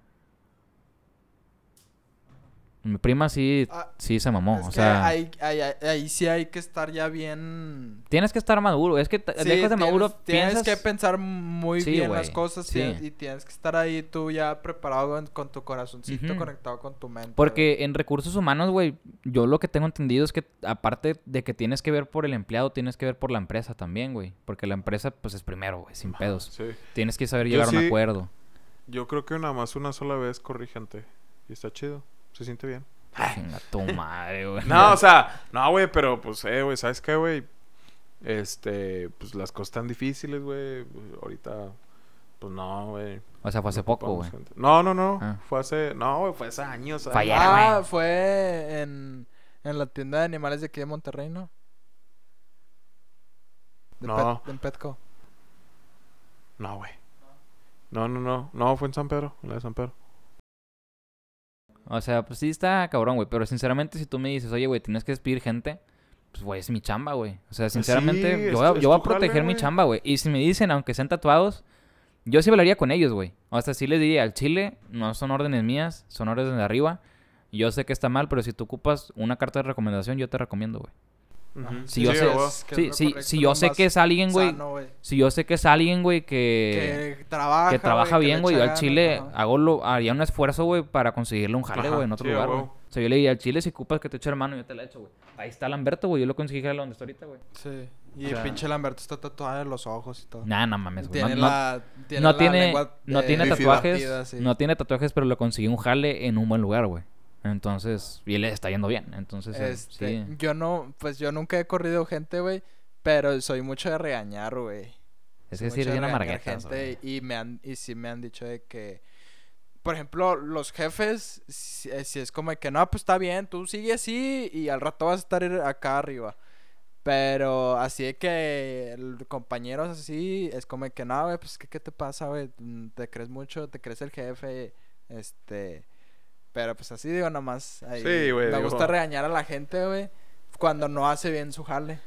Mi prima sí, Ah, sí se mamó. Es o que sea, ahí, ahí, ahí- sí hay que estar ya bien... tienes que estar maduro. Es que Sí, dejas de maduro, tienes, tienes piensas... que pensar muy Sí, bien las cosas sí. y tienes que estar ahí tú ya preparado con, con tu corazoncito conectado con tu mente. Porque en recursos humanos, güey, yo lo que tengo entendido es que aparte de que tienes que ver por el empleado, tienes que ver por la empresa también, güey. Porque la empresa, pues es primero, güey, sin pedos. Sí. Tienes que saber Yo llegar a un sí- acuerdo. Yo creo que nada más una sola vez corrí gente. Y está chido. Se siente bien. Chinga tu madre, güey. No, o sea, no, güey, pero pues, eh, güey, ¿sabes qué, güey? Este, pues las cosas están difíciles, güey. Ahorita, pues no, güey. O sea, fue hace poco, güey. No, no, no. Ah. Fue hace, no, güey, fue hace años. Ah, fue en, en la tienda de animales de aquí de Monterrey, ¿no? De No. Pet- en Petco. No, güey. No, no, no. No, fue en San Pedro, en la de San Pedro. O sea, pues sí está cabrón, güey. Pero sinceramente, si tú me dices, oye, güey, tienes que despedir gente, pues, güey, es mi chamba, güey. O sea, sinceramente, sí, es- yo, voy a, yo voy a jale, proteger mi chamba, güey. Y si me dicen, aunque sean tatuados, yo sí hablaría con ellos, güey. O sea, sí les diría, al chile, no son órdenes mías, son órdenes de arriba. Yo sé que está mal, pero si tú ocupas una carta de recomendación, yo te recomiendo, güey. Si yo sé- Sí, sí, correcto, si yo sé que es alguien, güey. Si yo sé que es alguien, güey, que, Que trabaja, que trabaja bien, güey. Yo al chile ajá. hago lo, haría un esfuerzo, güey, para conseguirle un jale, güey, en otro sí, a lugar, güey. O sea, yo le diría al chile, si ocupas que te eche la mano, yo te la echo, güey. Ahí está Lamberto, güey. Yo lo conseguí jale donde está ahorita, güey. Sí. Y O el pinche Lamberto está tatuado en los ojos y todo. Nah, no mames, güey. Tiene No, la, tiene no la tiene, no tiene tatuajes. sí. No tiene tatuajes, pero lo conseguí un jale en un buen lugar, güey. Entonces, y él le está yendo bien. Entonces, eh, Este, sí. yo no, pues yo nunca he corrido gente, güey, pero soy mucho de regañar, güey. Es Soy que sí de bien y me han y sí me han dicho de que por ejemplo, los jefes si, eh, si es como de que no, pues está bien, tú sigue así y al rato vas a estar acá arriba. Pero así de que compañeros así es como de que no, güey, pues ¿qué, qué te pasa, güey? Mm, Te crees mucho, te crees el jefe, este pero pues así digo nomás ahí Sí, güey, me digo- gusta regañar a la gente, güey, cuando no hace bien su jale.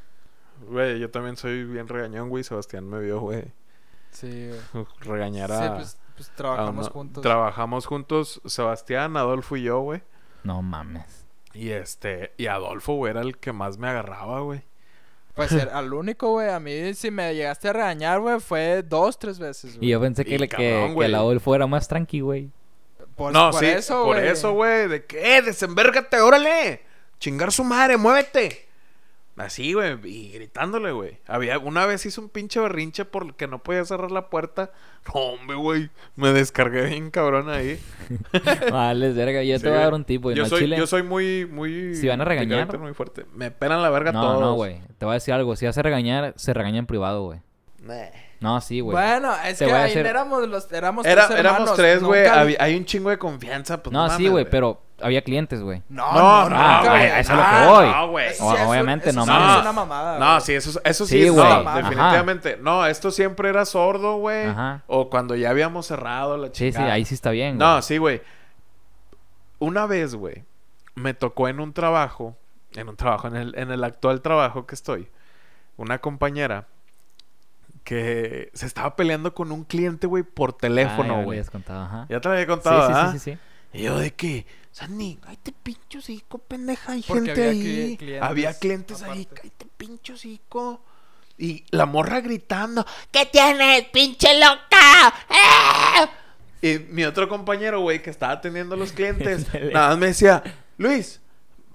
Güey, yo también soy bien regañón, güey. Sebastián me vio, güey. Sí, güey. Regañar Sí, a... pues, pues a trabajamos juntos. Trabajamos juntos, Sebastián, Adolfo y yo, güey. No mames. Y este, y Adolfo, güey, era el que más me agarraba, güey. Pues el- al único, güey. A mí, si me llegaste a regañar, güey, fue dos, tres veces, Y yo pensé que, Y le- cabrón, que, que güey. el Adolfo era más tranqui, güey. Pues no, por sí, eso, por güey. eso, güey. De que, eh, desenvérgate, órale. Chingar su madre, muévete. Así, güey, y gritándole, güey. Había, una vez hizo un pinche berrinche porque no podía cerrar la puerta. No, hombre, güey. Me descargué bien cabrón ahí. Vale, verga. Yo Sí, te voy a dar un tip, güey. Yo ¿no? soy, Chile. yo soy muy, muy. Si van a de regañar- muy fuerte. Me pelan la verga No, todos. no, güey. Te voy a decir algo. Si vas a regañar, se regaña en privado, güey. Nah. No, sí, güey. Bueno, es Te que voy a ahí hacer- éramos los éramos Era- tres éramos tres, güey. nunca- había- Hay un chingo de confianza. Pues, no, no, sí, güey, pero había clientes, güey. No, No, no, no, nunca, güey, güey. a eso es lo que Ah, voy. No, güey. Eso O- sí es- obviamente eso no sí mames. es una mamada. No, güey. sí, eso, eso sí, Sí, es güey. no, Ajá. definitivamente. No, esto siempre era sordo, güey. Ajá. O cuando ya habíamos cerrado la Sí, sí, chingada. ahí sí está bien, güey. No, sí, güey. Una vez, güey, me tocó en un trabajo, en un trabajo, en el, en el actual trabajo que estoy, una compañera que se estaba peleando con un cliente, güey, por Ah, ya teléfono, güey. habías contado, ajá. Ya te lo había contado, sí, ¿ah? sí, sí, sí. Y yo de que, Sandy, cállate pincho hocico, pendeja, hay Porque gente había ahí. clientes había clientes ahí, aparte. cállate pincho hocico. Y la morra gritando, ¿qué tienes, pinche loca? ¡Eh!". Y mi otro compañero, güey, que estaba atendiendo a los clientes, nada más me decía, Luis,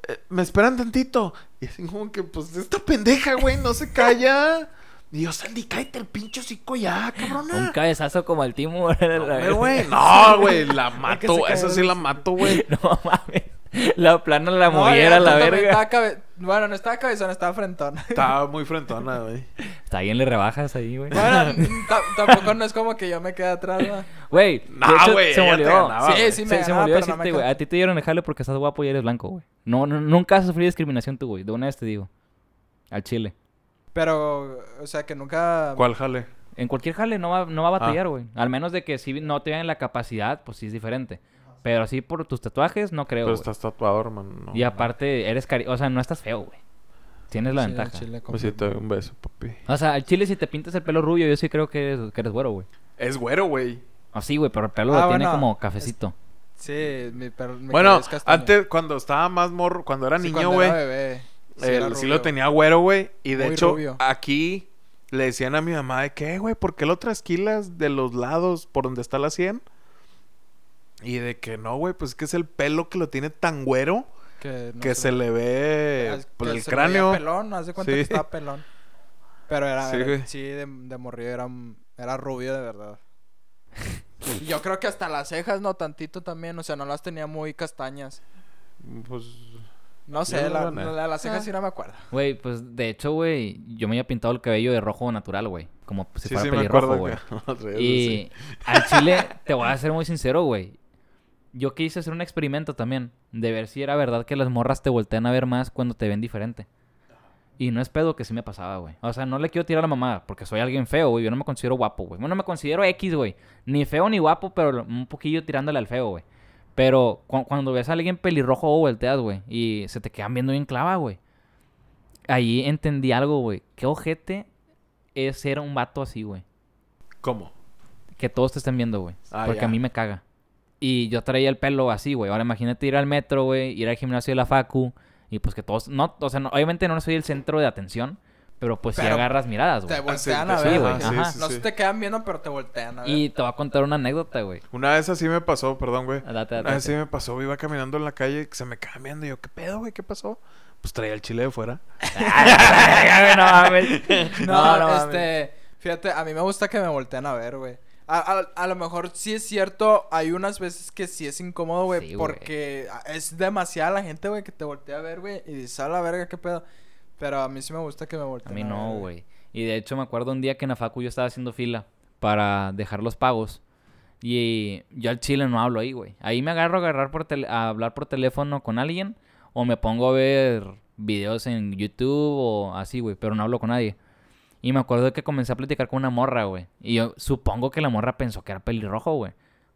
eh, me esperan tantito. Y así como que, pues, esta pendeja, güey, no se calla. Yo, Sandy, cállate el pinche hocico ya, cabrona. Un cabezazo como el Timur. Hombre, güey. No, güey, la mato. cayó sí la mato, güey. No mames. La plana la No, moviera la verga. cabe- Bueno, no estaba cabezón, estaba frentón. Estaba muy frentona, güey. Está bien, le rebajas ahí, güey. Bueno, ta- tampoco no es como que yo me quede atrás, ¿no? Güey, de No, hecho, güey, se ganaba, Sí, sí me se, se no decirte, güey. A ti te dieron el jale porque estás guapo y eres blanco, güey. No, no, nunca has sufrido discriminación tú, güey. De una vez te digo. Al chile. Pero, o sea, que nunca... ¿Cuál jale? En cualquier jale no va, no va a Ah. batallar, güey. Al menos de que si no te vean la capacidad, pues sí es diferente. Pero así por tus tatuajes, no creo, Pero estás tatuado, hermano. no, Y aparte, eres cari... O sea, no estás feo, güey. Tienes la Sí, ventaja. chile, Pues sí, te doy un beso, papi. O sea, al chile si te pintas el pelo rubio, yo sí creo que eres, que eres güero, güey. Es güero, güey. Así, güey, pero el pelo Ah, lo tiene como cafecito. Sí, mi perro... mi Bueno, antes, cuando estaba más morro, cuando era Sí, niño, güey. Sí lo tenía güero, güey. Y de Muy hecho, rubio. aquí le decían a mi mamá de que, "Eh, güey, ¿por qué lo trasquilas de los lados por donde está la sien? Y de que no, güey, pues es que es el pelo que lo tiene tan güero Que, no que se le ve que el se cráneo. pelón, haz de cuenta Sí. que estaba pelón. Pero era, Sí, era- güey. sí, de, de morrillo era, era rubio de verdad. Y Yo creo que hasta las cejas, no tantito también, o sea, no las tenía muy castañas. Pues No sé, Yo, la, la la- las cejas Ah. sí no me acuerdo. Güey, pues de hecho, güey, yo me había pintado el cabello de rojo natural, güey. Como si sí, fuera sí pelirrojo, güey. que Y al chile, te voy a ser muy sincero, güey. Yo quise hacer un experimento también. De ver si era verdad que las morras te voltean a ver más cuando te ven diferente. Y no es pedo que sí me pasaba, güey. O sea, no le quiero tirar a la mamá porque soy alguien feo, güey. Yo no me considero guapo, güey. Bueno, me considero X, güey. Ni feo ni guapo, pero un poquillo tirándole al feo, güey. Pero cu- cuando ves a alguien pelirrojo o volteas, güey. Y se te quedan viendo bien clava, güey. Ahí entendí algo, güey. Qué ojete es ser un vato así, güey. ¿Cómo? Que todos te estén viendo, güey. Ah, porque a mí me caga. Y yo traía el pelo así, güey. Ahora imagínate ir al metro, güey. Ir al gimnasio de la facu. Y pues que todos... No, o sea, no- obviamente no soy el centro de atención. Pero pues sí Pero agarras miradas, Te güey. voltean Ah, a sí, ver, sí, güey. ajá. No se te quedan viendo, pero te voltean a ver. Y te voy a contar una anécdota, güey. Una vez así me pasó, perdón, güey. Ah, Date, date, Una vez sí date. me pasó, iba caminando en la calle y se me quedaban viendo. Y yo, ¿qué pedo, güey? ¿Qué pasó? Pues traía el chile de fuera. no mames. No, No, no mames. este... Fíjate, a mí me gusta que me volteen a ver, güey. A, a- a lo mejor sí es cierto, hay unas veces que sí es incómodo, güey, Sí, güey. porque es demasiada la gente, güey, que te voltea a ver, güey, y dices, a la verga, qué pedo. Pero a mí sí me gusta que me A volteen mí ver, no, güey. Y de hecho me acuerdo un día que en la facu yo estaba haciendo fila para dejar los pagos. Y yo al chile no hablo ahí, güey. Ahí me agarro a, agarrar por tele- a hablar por teléfono con alguien. O me pongo a ver videos en YouTube o así, güey. Pero no hablo con nadie. Y me acuerdo que comencé a platicar con una morra, güey. Y yo supongo que la morra pensó que era pelirrojo, güey.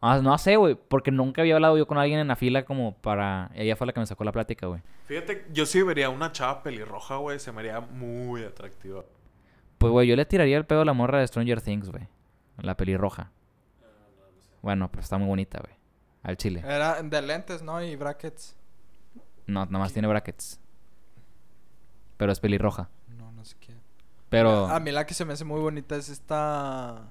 Ah, no sé, güey. Porque nunca había hablado yo con alguien en la fila como para... Ella fue la que me sacó la plática, güey. Fíjate, yo sí vería una chava pelirroja, güey. Se me haría muy atractiva. Pues, güey, yo le tiraría el pedo a la morra de Stranger Things, güey. La pelirroja. Bueno, pues está muy bonita, güey. Al chile. Era de lentes, ¿no? Y brackets. No, nada más tiene brackets. Pero es pelirroja. No, no sé qué. Pero... A mí la que se me hace muy bonita es esta.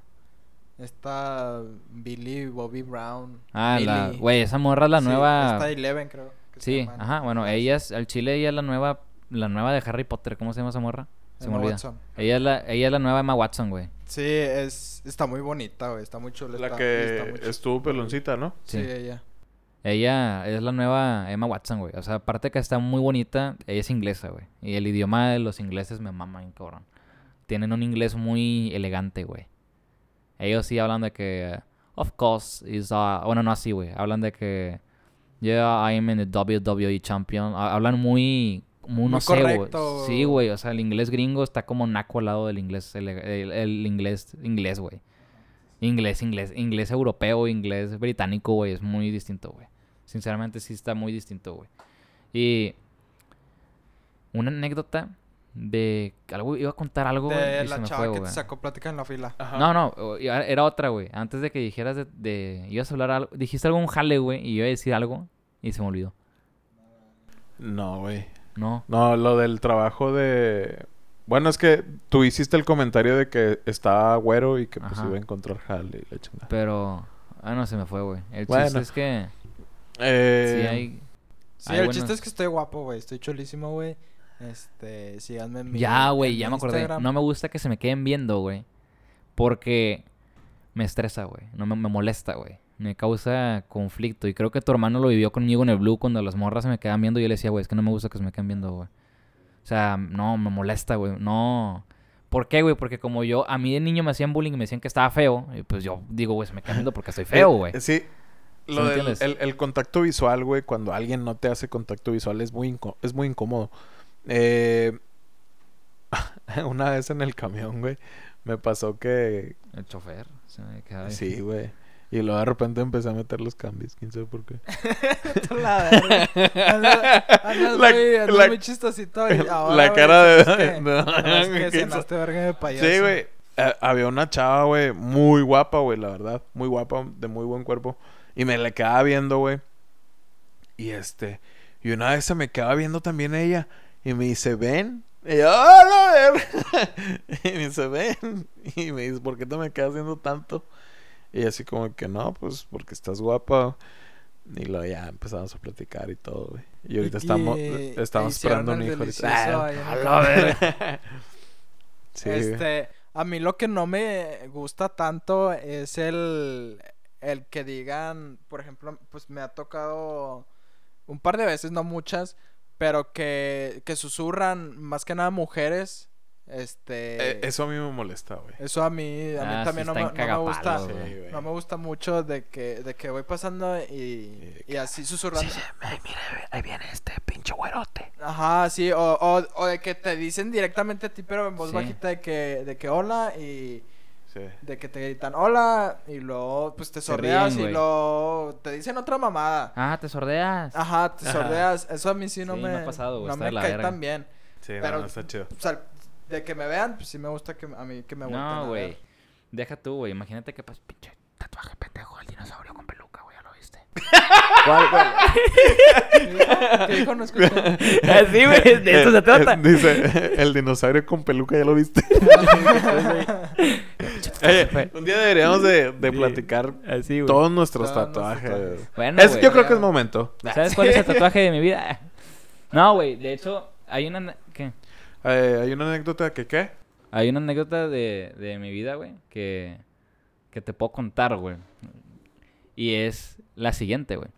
Esta. Billy Bobby Brown. Ah, la... Güey, esa morra es la Sí, nueva... Esta Eleven, creo. que Sí, ajá. Bueno, ella es... Al chile ella es la nueva... La nueva de Harry Potter. ¿Cómo se llama esa morra? Se me Emma olvida. Watson. Ella es, la, ella es la nueva Emma Watson, güey. Sí, es, está muy bonita, güey. Está muy chula. La está- que está estuvo peloncita, ¿no? Sí, Sí. ella. Ella es la nueva Emma Watson, güey. O sea, aparte que está muy bonita, ella es inglesa, güey. Y el idioma de los ingleses me mama bien cabrón. Tienen un inglés muy elegante, güey. Ellos sí hablan de que... Of course, is... Uh... Bueno, no así, güey. Hablan de que... Yeah, I am in the WWE champion. Ha- Hablan muy... Muy, no sé, güey. Sí, güey. O sea, el inglés gringo está como naco al lado del inglés... El, el- el inglés... Inglés, güey. Inglés, inglés. Inglés europeo, inglés británico, güey. Es muy distinto, güey. Sinceramente sí está muy distinto, güey. Y... Una anécdota de... Algo, iba a contar algo, De y se la me chava fue, que te güey. sacó plática en la fila. Ajá. No, no, era otra, güey. Antes de que dijeras de, de- Ibas a hablar algo. Dijiste algo un jale, güey. Y yo iba a decir algo. Y se me olvidó. No, güey. No. No, lo del trabajo de... Bueno, es que tú hiciste el comentario de que estaba güero y que pues Ajá. iba a encontrar jale y la chingada. Pero... Ah, no, se me fue, güey. El Bueno. chiste es que... Eh, Sí hay... Sí, el chiste es que estoy guapo, güey. Estoy chulísimo, güey. Este, síganme en mi Ya, güey. Ya me acordé. No me gusta que se me queden viendo, güey. Porque... Me estresa, güey. No me, me molesta, güey. Me causa conflicto. Y creo que tu hermano lo vivió conmigo en el Blue cuando las morras se me quedan viendo. Y yo le decía, güey, es que no me gusta que se me queden viendo, güey. O sea, no, me molesta, güey. No. ¿Por qué, güey? Porque como yo, a mí de niño me hacían bullying y me decían que estaba feo. Y pues yo digo, güey, se me quedan viendo porque estoy feo, güey. eh, sí. ¿Sí Lo del entiendes? el, el contacto visual, güey, cuando alguien no te hace contacto visual es muy, inco- es muy incómodo. Eh, una vez en el camión, güey, me pasó que... El chofer. Se me queda ahí. Sí, güey. Y luego de repente empecé a meter los cambios, quién sabe por qué. la. Andas, muy, andas la- muy chistosito. Y ahora, la cara de- sabes que- no, sabes que verga de payaso. Sí, güey. Eh, había una chava, güey, muy guapa, güey, la verdad. Muy guapa, de muy buen cuerpo. Y me le quedaba viendo, güey. Y este... Y una vez se me quedaba viendo también ella. Y me dice, ven. Y yo, ¡ah, la verga! Y me dice, ven. Y me dice, ¿por qué te me quedas viendo tanto? Y así como que, no, pues porque estás guapa. Y luego ya empezamos a platicar y todo, güey. Y ahorita estamos, Y- estamos esperando un hijo. ahorita. Ah. Sí. Este, a mí lo que no me gusta tanto es el, el que digan, por ejemplo, pues me ha tocado un par de veces, no muchas, pero que, que susurran más que nada mujeres. Este, Eh, eso a mí me molesta, güey. eso a mí, a mí Ah, sí también no, me, no me gusta. Sí. No me gusta mucho de que, de que voy pasando y, y así susurrando. ahí viene este pinche güerote. Ajá, sí, o, o, o de que te dicen directamente a ti, pero en voz Sí. bajita de que, de que hola y Sí. de que te gritan hola y luego pues te sordeas ríen, y luego te dicen otra mamada. Ah, te sordeas. Ajá, te sordeas. Eso a mí sí no Sí, me, me ha pasado, güey, no me cae verga. tan bien. Sí, no, Pero- no, está chido. O sea, de que me vean, pues sí me gusta que a mí que me volteen no, güey. Deja tú, güey. Imagínate que, pues, pinche tatuaje pendejo del dinosaurio con peluca, güey. Ya lo viste. ¿Cuál, cuál? ¿Qué dijo? No escuché. Así, güey. De eso se Eh, trata. dice, el dinosaurio con peluca, ¿ya lo viste? Un día deberíamos de, de Sí. platicar Así, güey. todos nuestros Todos tatuajes. tatuajes. Bueno, Es- güey. yo creo que es momento. ¿Sabes cuál es el tatuaje de mi vida? No, güey. De hecho, hay una... ¿Qué? Eh, hay una anécdota que, ¿qué? Hay una anécdota de, de mi vida, güey, que, que te puedo contar, güey. Y es la siguiente, güey.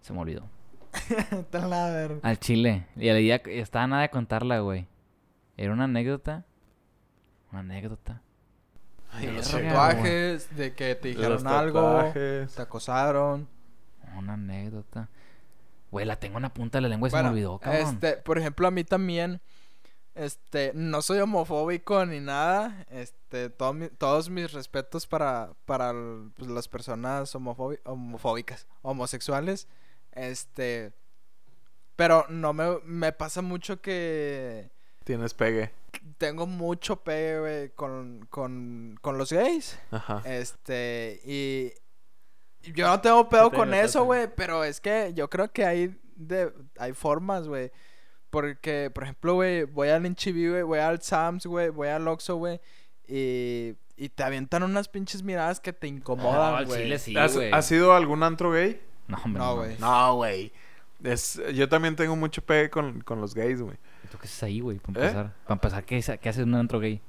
Se me olvidó. Está en la verga. Al chile. Y día que- estaba nada de contarla, güey. Era una anécdota. Una anécdota. Ay, De los tatuajes, de que te dijeron los algo, tatuajes. te acosaron. Una anécdota. Güey, la tengo en la punta de la lengua y se Bueno, me olvidó, cabrón. Este, por ejemplo, a mí también, este, no soy homofóbico ni nada. Este, todo mi- todos mis respetos para, para pues, las personas homofóbi- homofóbicas, homosexuales. Este, pero no me, me pasa mucho que, Tienes pegue. Tengo mucho pegue, güey, con, con, con los gays. Ajá. Este, y yo no tengo pedo con eso, güey, pero es que yo creo que hay de hay formas, güey. Porque, por ejemplo, güey, voy al Inchibi, güey, voy al Sam's, güey, voy al Oxxo, güey, y, y te avientan unas pinches miradas que te incomodan, al güey. chile sí, ¿Has, güey. has ido a algún antro gay? No, hombre, No, güey. No, güey. Es, yo también tengo mucho pegue con, con los gays, güey. ¿Y ¿Tú qué haces ahí, güey? Para ¿Eh? empezar. Para empezar, ¿qué, qué haces en un antro gay?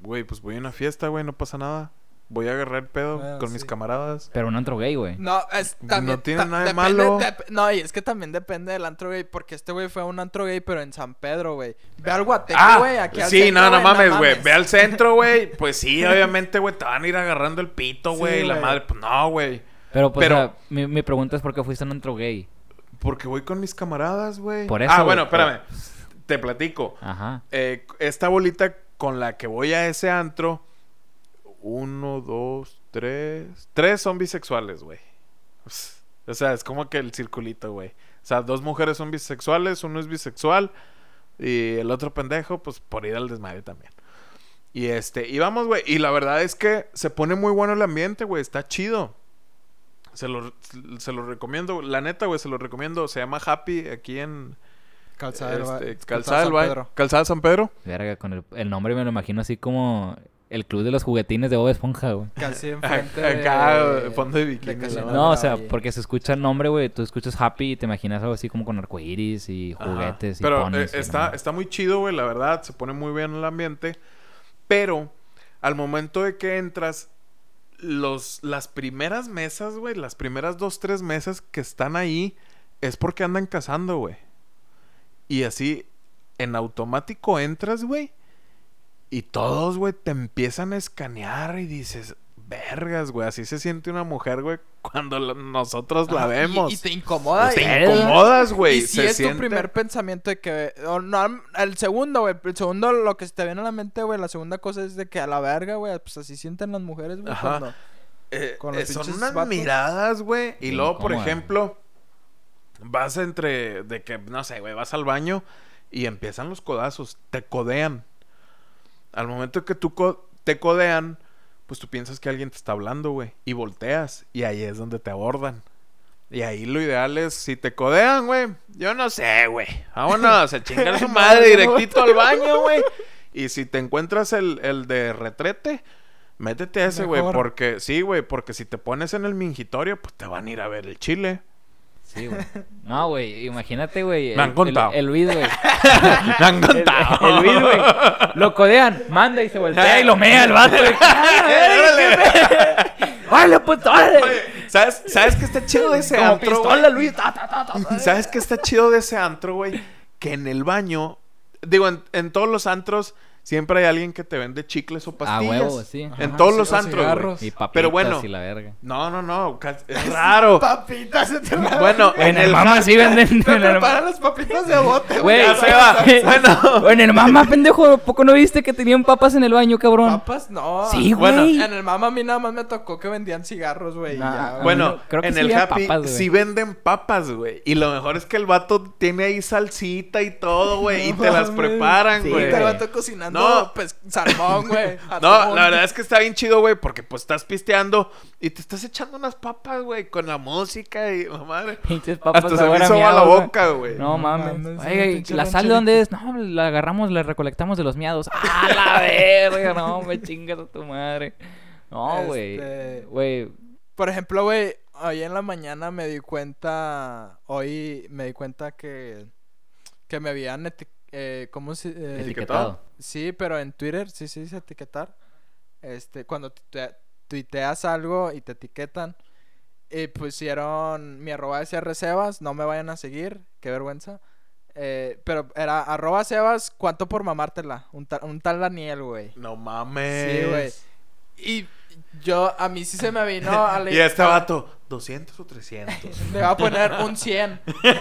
Güey, pues voy a una fiesta, güey, no pasa nada. Voy a agarrar pedo Bueno, con mis sí. camaradas. Pero un antro gay, güey. No, es también. No tiene nada de depende- malo. no, y es que también depende del antro gay. Porque este güey fue a un antro gay, pero en San Pedro, güey. Ve al Guateque, güey. aquí al Ah, sí, centro, no, no mames, güey. Ve al centro, güey. Pues sí, obviamente, güey, te van a ir agarrando el pito, Sí, güey. la güey. madre, pues no, güey. Pero, pues, Pero- o sea, mi, mi pregunta es por qué fuiste a un antro gay. Porque voy con mis camaradas, güey. Por eso, Ah, bueno, pero- espérame. Te platico. Ajá. Eh, esta bolita con la que voy a ese antro. Uno, dos, tres. Tres son bisexuales, güey. O sea, es como que el circulito, güey. O sea, dos mujeres son bisexuales, uno es bisexual. Y el otro pendejo, pues por ir al desmadre también. Y este, y vamos, güey. Y la verdad es que se pone muy bueno el ambiente, güey. Está chido. Se lo, se lo recomiendo. La neta, güey, se lo recomiendo. Se llama Happy aquí en Calzada este, Calzada Calzada del San. Pedro. Calzada San Pedro. Verga, con el, el nombre me lo imagino así como el club de los juguetines de Bob Esponja, güey. Casi enfrente Acá, de... fondo de bikini. No, o sea, porque se escucha el nombre, güey. Tú escuchas Happy y te imaginas algo así como con arcoiris y Ajá. juguetes y Pero ponis. eh, está, está muy chido, güey, la verdad. Se pone muy bien el ambiente. Pero al momento de que entras, los, las primeras mesas, güey, las primeras dos, tres mesas que están ahí, es porque andan cazando, güey. Y así, en automático entras, güey. Y todos, güey, te empiezan a escanear y dices, vergas, güey, así se siente una mujer, güey, cuando la- nosotros la Ajá, y- vemos. Y, te incomoda. te y- incomodas, güey. Y si se es siente- tu primer pensamiento de que... o no, el segundo, güey. El segundo, lo que se te viene a la mente, güey. La segunda cosa es de que a la verga, güey. Pues así sienten las mujeres, güey. Cuando- Eh, Con los eh, son unas vatos. miradas, güey. Y Sí, luego, por ejemplo, vas entre. De que, no sé, güey, vas al baño y empiezan los codazos. Te codean. Al momento que tú co- te codean, pues tú piensas que alguien te está hablando, güey. Y volteas. Y ahí es donde te abordan. Y ahí lo ideal es, si te codean, güey, yo no sé, güey. Vámonos, a chingar a su madre directito al baño, güey. Y si te encuentras el, el de retrete, métete a ese, güey. Porque, sí, güey, porque si te pones en el mingitorio, pues te van a ir a ver el chile. Sí, güey. No, güey, imagínate, güey. Me han el- contado. El, el Luis, güey. Me han contado. el Luis, güey. Lo codean, manda y se voltea y lo mea el vato. güey. ¡Órale, pues, órale! ¿sabes, ¿Sabes qué está chido de ese Como antro, güey? pistola, Luis. ta, ta, ta, ta, ta. ¿Sabes qué está chido de ese antro, güey? Que en el baño, digo, en, en todos los antros siempre hay alguien que te vende chicles o Ah, pastillas. huevo, sí. En Ajá, todos sí, los antros. Y papitas Pero bueno. y la verga. No, no, no, es raro. Papitas Bueno, En el mama sí venden. Te el preparan las papitas de bote, Güey, se va. Bueno. En el mama, pendejo. ¿Poco no viste que tenían papas en el baño, cabrón? Papas, no. Sí, Bueno, güey. En el mama a mí nada más me tocó que vendían cigarros, güey. Nah. Bueno, no, creo que en sí el Happy papas, sí venden papas, güey. Y lo mejor es que el vato tiene ahí salsita y todo, güey. y te las preparan, güey. Y te güey. va todo cocinando, No. pues, salmón, güey. No, la verdad es que está bien chido, güey, porque pues estás pisteando y te estás echando unas papas, güey, con la música y la madre. Pinches papas Hasta se me a hizo agua la boca, güey. No mames. mames, Oiga, una ¿y pinche ¿la sal de dónde es? No, la agarramos, la recolectamos de los miados. ¡Ah, la verga! No, me chingas a tu madre. No, güey. Este- Güey. Por ejemplo, güey, hoy en la mañana me di cuenta, hoy me di cuenta que, que me habían, eti- eh, ¿cómo se? eh, Etiquetado. Sí, pero en Twitter sí se dice etiquetar. Este, cuando tuite- tuiteas algo y te etiquetan. Y pusieron mi arroba decía Recebas, no me vayan a seguir, qué vergüenza. Eh, pero era arroba Sebas, ¿cuánto por mamártela? Un, ta- un tal Daniel, güey. No mames. Sí, güey. Y yo, a mí sí se me vino a la Y este vato, 200 o 300. Le va a poner un 100.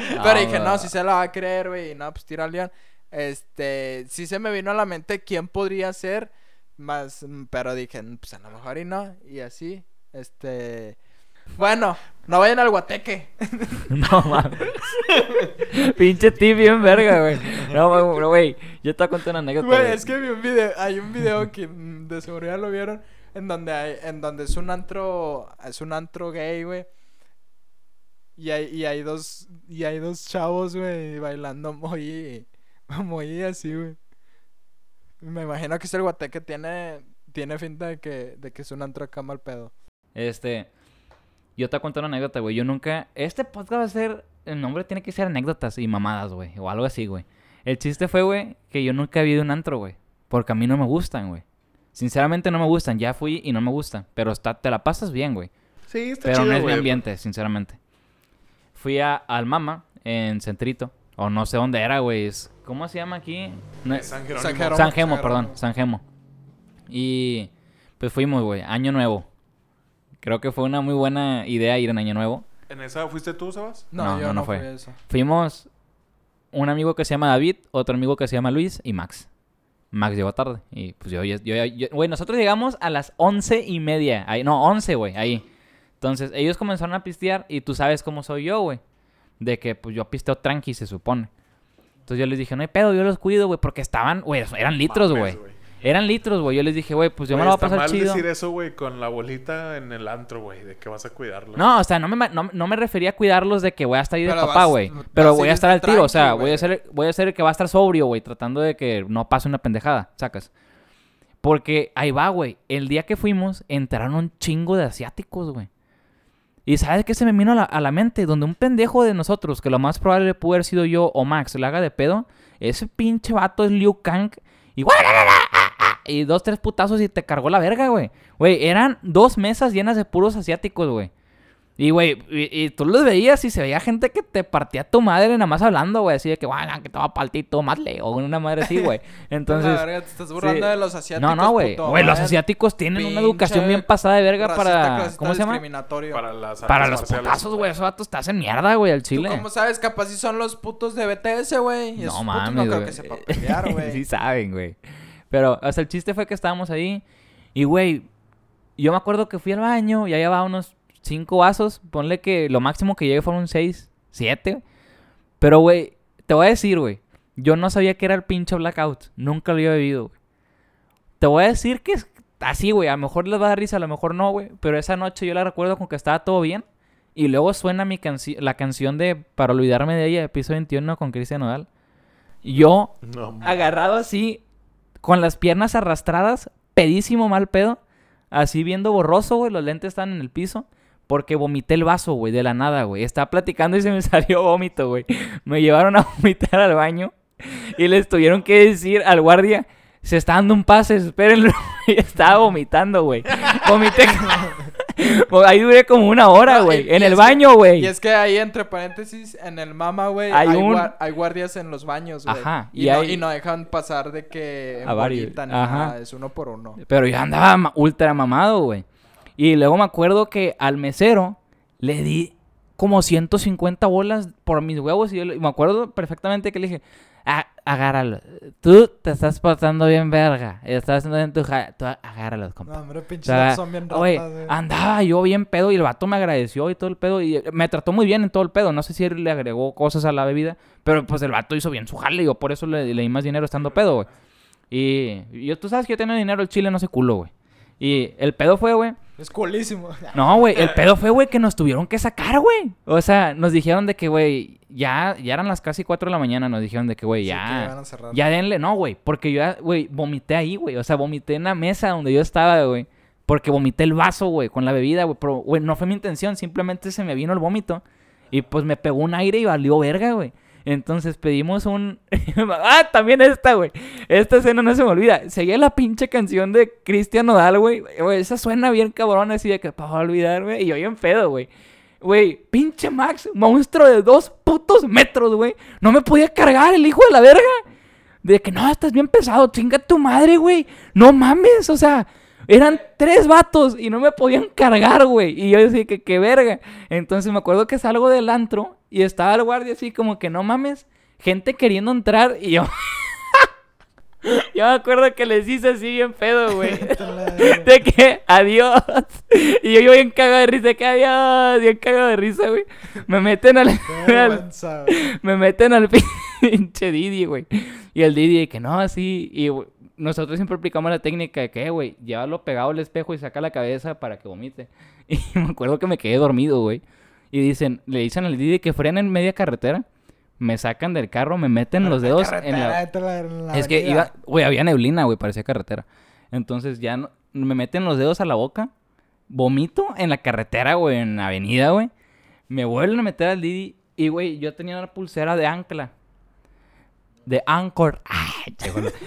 Ah, Pero dije, no, si se la va a creer, güey. y No, pues tira al león. Este, sí se me vino a la mente quién podría ser. Más, mm, pero dije, "Mm, pues a lo mejor y no. Y así, este. Bueno, no vayan al guateque. No mames. Pinche tip bien verga, güey. No, güey, pero, güey. Yo te voy a contar una anécdota. Güey, güey. es que vi un video, hay un video que mm, de seguridad lo vieron en donde hay, en donde es un antro, es un antro gay, güey. Y hay, y hay dos, y hay dos chavos, güey, bailando muy, muy así, güey. Me imagino que ese guateque tiene, tiene finta de que, de que es un antro acá mal pedo. Este. Yo te contar una anécdota, güey. Yo nunca. Este podcast va a ser. El nombre tiene que ser anécdotas y mamadas, güey. O algo así, güey. El chiste fue, güey, que yo nunca he ido a un antro, güey. Porque a mí no me gustan, güey. Sinceramente no me gustan. Ya fui y no me gustan. Pero está, te la pasas bien, güey. Sí, está Pero chido, no es mi güey. ambiente, sinceramente. Fui a al Mama en Centrito. O no sé dónde era, güey. Es- ¿Cómo se llama aquí? No San Jerónimo. San Jerónimo. San Gemo, San perdón. San Gemo. Y pues fuimos, güey. Año nuevo. Creo que fue una muy buena idea ir en Año Nuevo. ¿En esa fuiste tú, Sebas? No, No, yo no, no, fue. fui. Fuimos un amigo que se llama David, otro amigo que se llama Luis y Max. Max llegó tarde. Y pues yo, yo, yo- yo- güey, nosotros llegamos a las once y media. Ahí, no, once, güey, ahí. Entonces, ellos comenzaron a pistear y tú sabes cómo soy yo, güey. De que, pues, yo pisteo tranqui, se supone. Entonces, yo les dije, no hay pedo, yo los cuido, güey, porque estaban, güey, eran litros, güey. Eran litros, güey. Yo les dije, güey, pues yo me lo voy a está pasar mal chido. decir eso, güey, con la bolita en el antro, güey, de que vas a cuidarlo. No, o sea, no me, no, no me refería a cuidarlos de que voy a estar ahí de Pero papá, güey. Pero voy a estar al tiro, o sea, voy a ser, voy a ser el que va a estar sobrio, güey, tratando de que no pase una pendejada, sacas. Porque ahí va, güey. El día que fuimos, entraron un chingo de asiáticos, güey. Y ¿sabes qué se me vino a la, a la mente? Donde un pendejo de nosotros, que lo más probable pudo haber sido yo o Max, le haga de pedo, ese pinche vato es Liu Kang. Y, y dos, tres putazos y te cargó la verga, güey. Güey, eran dos mesas llenas de puros asiáticos, güey. Y, güey, y, y tú los veías y se veía gente que te partía tu madre nada más hablando, güey. Así de que, bueno, que te va a partito, más leo. Una madre así, güey. Entonces... la verga, te estás burlando sí. de los asiáticos. No, no, güey. Güey, los asiáticos tienen una educación bien pasada de verga racista, para... clasista, ¿Cómo se llama? discriminatorio. Para las Para los putazos, güey. Esos vatos te hacen mierda, güey, al ¿Tú chile. cómo sabes? Capaz si son los putos de BTS, güey. No mames, no creo que sepan pelear, güey. sí saben, güey. Pero, hasta el chiste fue que estábamos ahí. Y, güey, yo me acuerdo que fui al baño y ahí llevaba unos cinco vasos. Ponle que lo máximo que llegué fueron seis, siete. Pero, güey, te voy a decir, güey. Yo no sabía que era el pinche blackout. Nunca lo había bebido, güey. Te voy a decir que es así, güey. A lo mejor les va a dar risa, a lo mejor no, güey. Pero esa noche yo la recuerdo con que estaba todo bien. Y luego suena mi canci- la canción de Para olvidarme de ella, de piso 21 con Cristian Nodal. Yo No, agarrado así, con las piernas arrastradas, pedísimo mal pedo, así viendo borroso, güey, los lentes están en el piso, porque vomité el vaso, güey, de la nada, güey. Estaba platicando y se me salió vómito, güey. Me llevaron a vomitar al baño y les tuvieron que decir al guardia, se está dando un pase, espérenlo. Y estaba vomitando, güey. Vomité. Ahí duré como una hora, güey. En el baño, güey. Y es que ahí, entre paréntesis, en el mama, güey, Hay hay, un- guar- hay guardias en los baños, güey. Ajá, Y, y no, y no dejan pasar de que A varios, ajá. nada, es uno por uno. Pero yo andaba ultra mamado, güey. Y luego me acuerdo que al mesero le di como 150 bolas por mis huevos. Y yo le- y me acuerdo perfectamente que le dije, "Ah, agárralo. Tú te estás portando bien verga. Estás haciendo bien tu ja- Tú agárralos, compa. No, hombre, pinches vatos son bien ratas, güey. andaba yo bien pedo y el vato me agradeció y todo el pedo. Y me trató muy bien en todo el pedo. No sé si él le agregó cosas a la bebida. Pero pues el vato hizo bien su jale. Y yo por eso le, le di más dinero estando pedo, güey. Y yo, tú sabes que yo tengo dinero, el chile no se culo, güey. Y el pedo fue, güey. Es coolísimo. No, güey, el pedo fue, güey, que nos tuvieron que sacar, güey. O sea, nos dijeron de que, güey, ya, ya eran las casi 4 de la mañana. Nos dijeron de que, güey, Sí, que ya. a. Ya denle, no, güey. Porque yo, güey, vomité ahí, güey. O sea, vomité en la mesa donde yo estaba, güey. Porque vomité el vaso, güey, con la bebida, güey. Pero, güey, no fue mi intención. Simplemente se me vino el vómito. Y pues me pegó un aire y valió verga, güey. Entonces pedimos un. ah, también esta, güey. Esta escena no se me olvida. Seguía la pinche canción de Cristian Nodal, güey. Esa suena bien cabrón, así de que para olvidarme. Y yo bien pedo, güey. Güey, pinche Max, monstruo de dos putos metros, güey. No me podía cargar el hijo de la verga. De que no, estás bien pesado, chinga tu madre, güey. No mames, o sea, eran tres vatos y no me podían cargar, güey. Y yo decía que qué verga. Entonces me acuerdo que salgo del antro y estaba el guardia así como que no mames, gente queriendo entrar y yo. Yo me acuerdo que les hice así bien pedo, güey. De que, adiós. Y yo, yo bien cagado de risa, de que adiós. Bien cagado de risa, güey. Me meten al, me meten al pinche Didi, güey. Y el Didi, de que no, así. Y güey, nosotros siempre aplicamos la técnica de que, güey, llévalo pegado al espejo y saca la cabeza para que vomite. Y me acuerdo que me quedé dormido, güey. Y dicen, le dicen al Didi que frena en media carretera. Me sacan del carro, me meten los dedos en la... en Es que iba, güey, había neblina, güey, parecía carretera. Entonces ya no- me meten los dedos a la boca, vomito en la carretera, güey, en la avenida, güey. Me vuelven a meter al Didi y, güey, yo tenía una pulsera de ancla. De Anchor. Ay.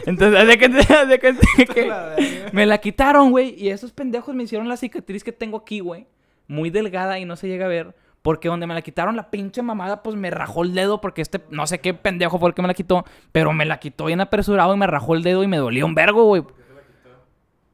Entonces, de cuenta- haz de cuenta que La me la quitaron, güey. Y esos pendejos me hicieron la cicatriz que tengo aquí, güey. Muy delgada y no se llega a ver. Porque donde me la quitaron la pinche mamada, pues me rajó el dedo. Porque este, no sé qué pendejo fue el que me la quitó. Pero me la quitó bien apresurado y me rajó el dedo y me dolía un vergo, güey.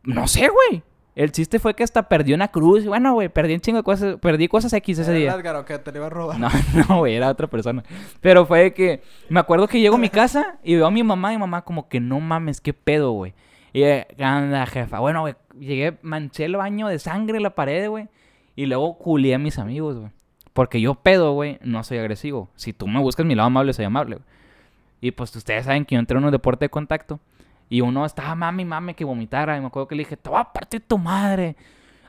No sé, güey. El chiste fue que hasta perdí una cruz. Bueno, güey, perdí un chingo de cosas. Perdí cosas X ese día. Edgar, ¿o qué? te lo iba a robar. No, no, güey, era otra persona. Pero fue de que me acuerdo que llego a mi casa y veo a mi mamá y mi mamá como que no mames, qué pedo, güey. Y eh, ¿qué anda, jefa? Bueno, güey, llegué, manché el baño de sangre en la pared, güey. Y luego culié a mis amigos, güey. Porque yo pedo, güey, no soy agresivo. Si tú me buscas mi lado amable, soy amable, güey. Y pues ustedes saben que yo entré en un deporte de contacto. Y uno estaba mami, mami, que vomitara. Y me acuerdo que le dije, te voy a partir tu madre.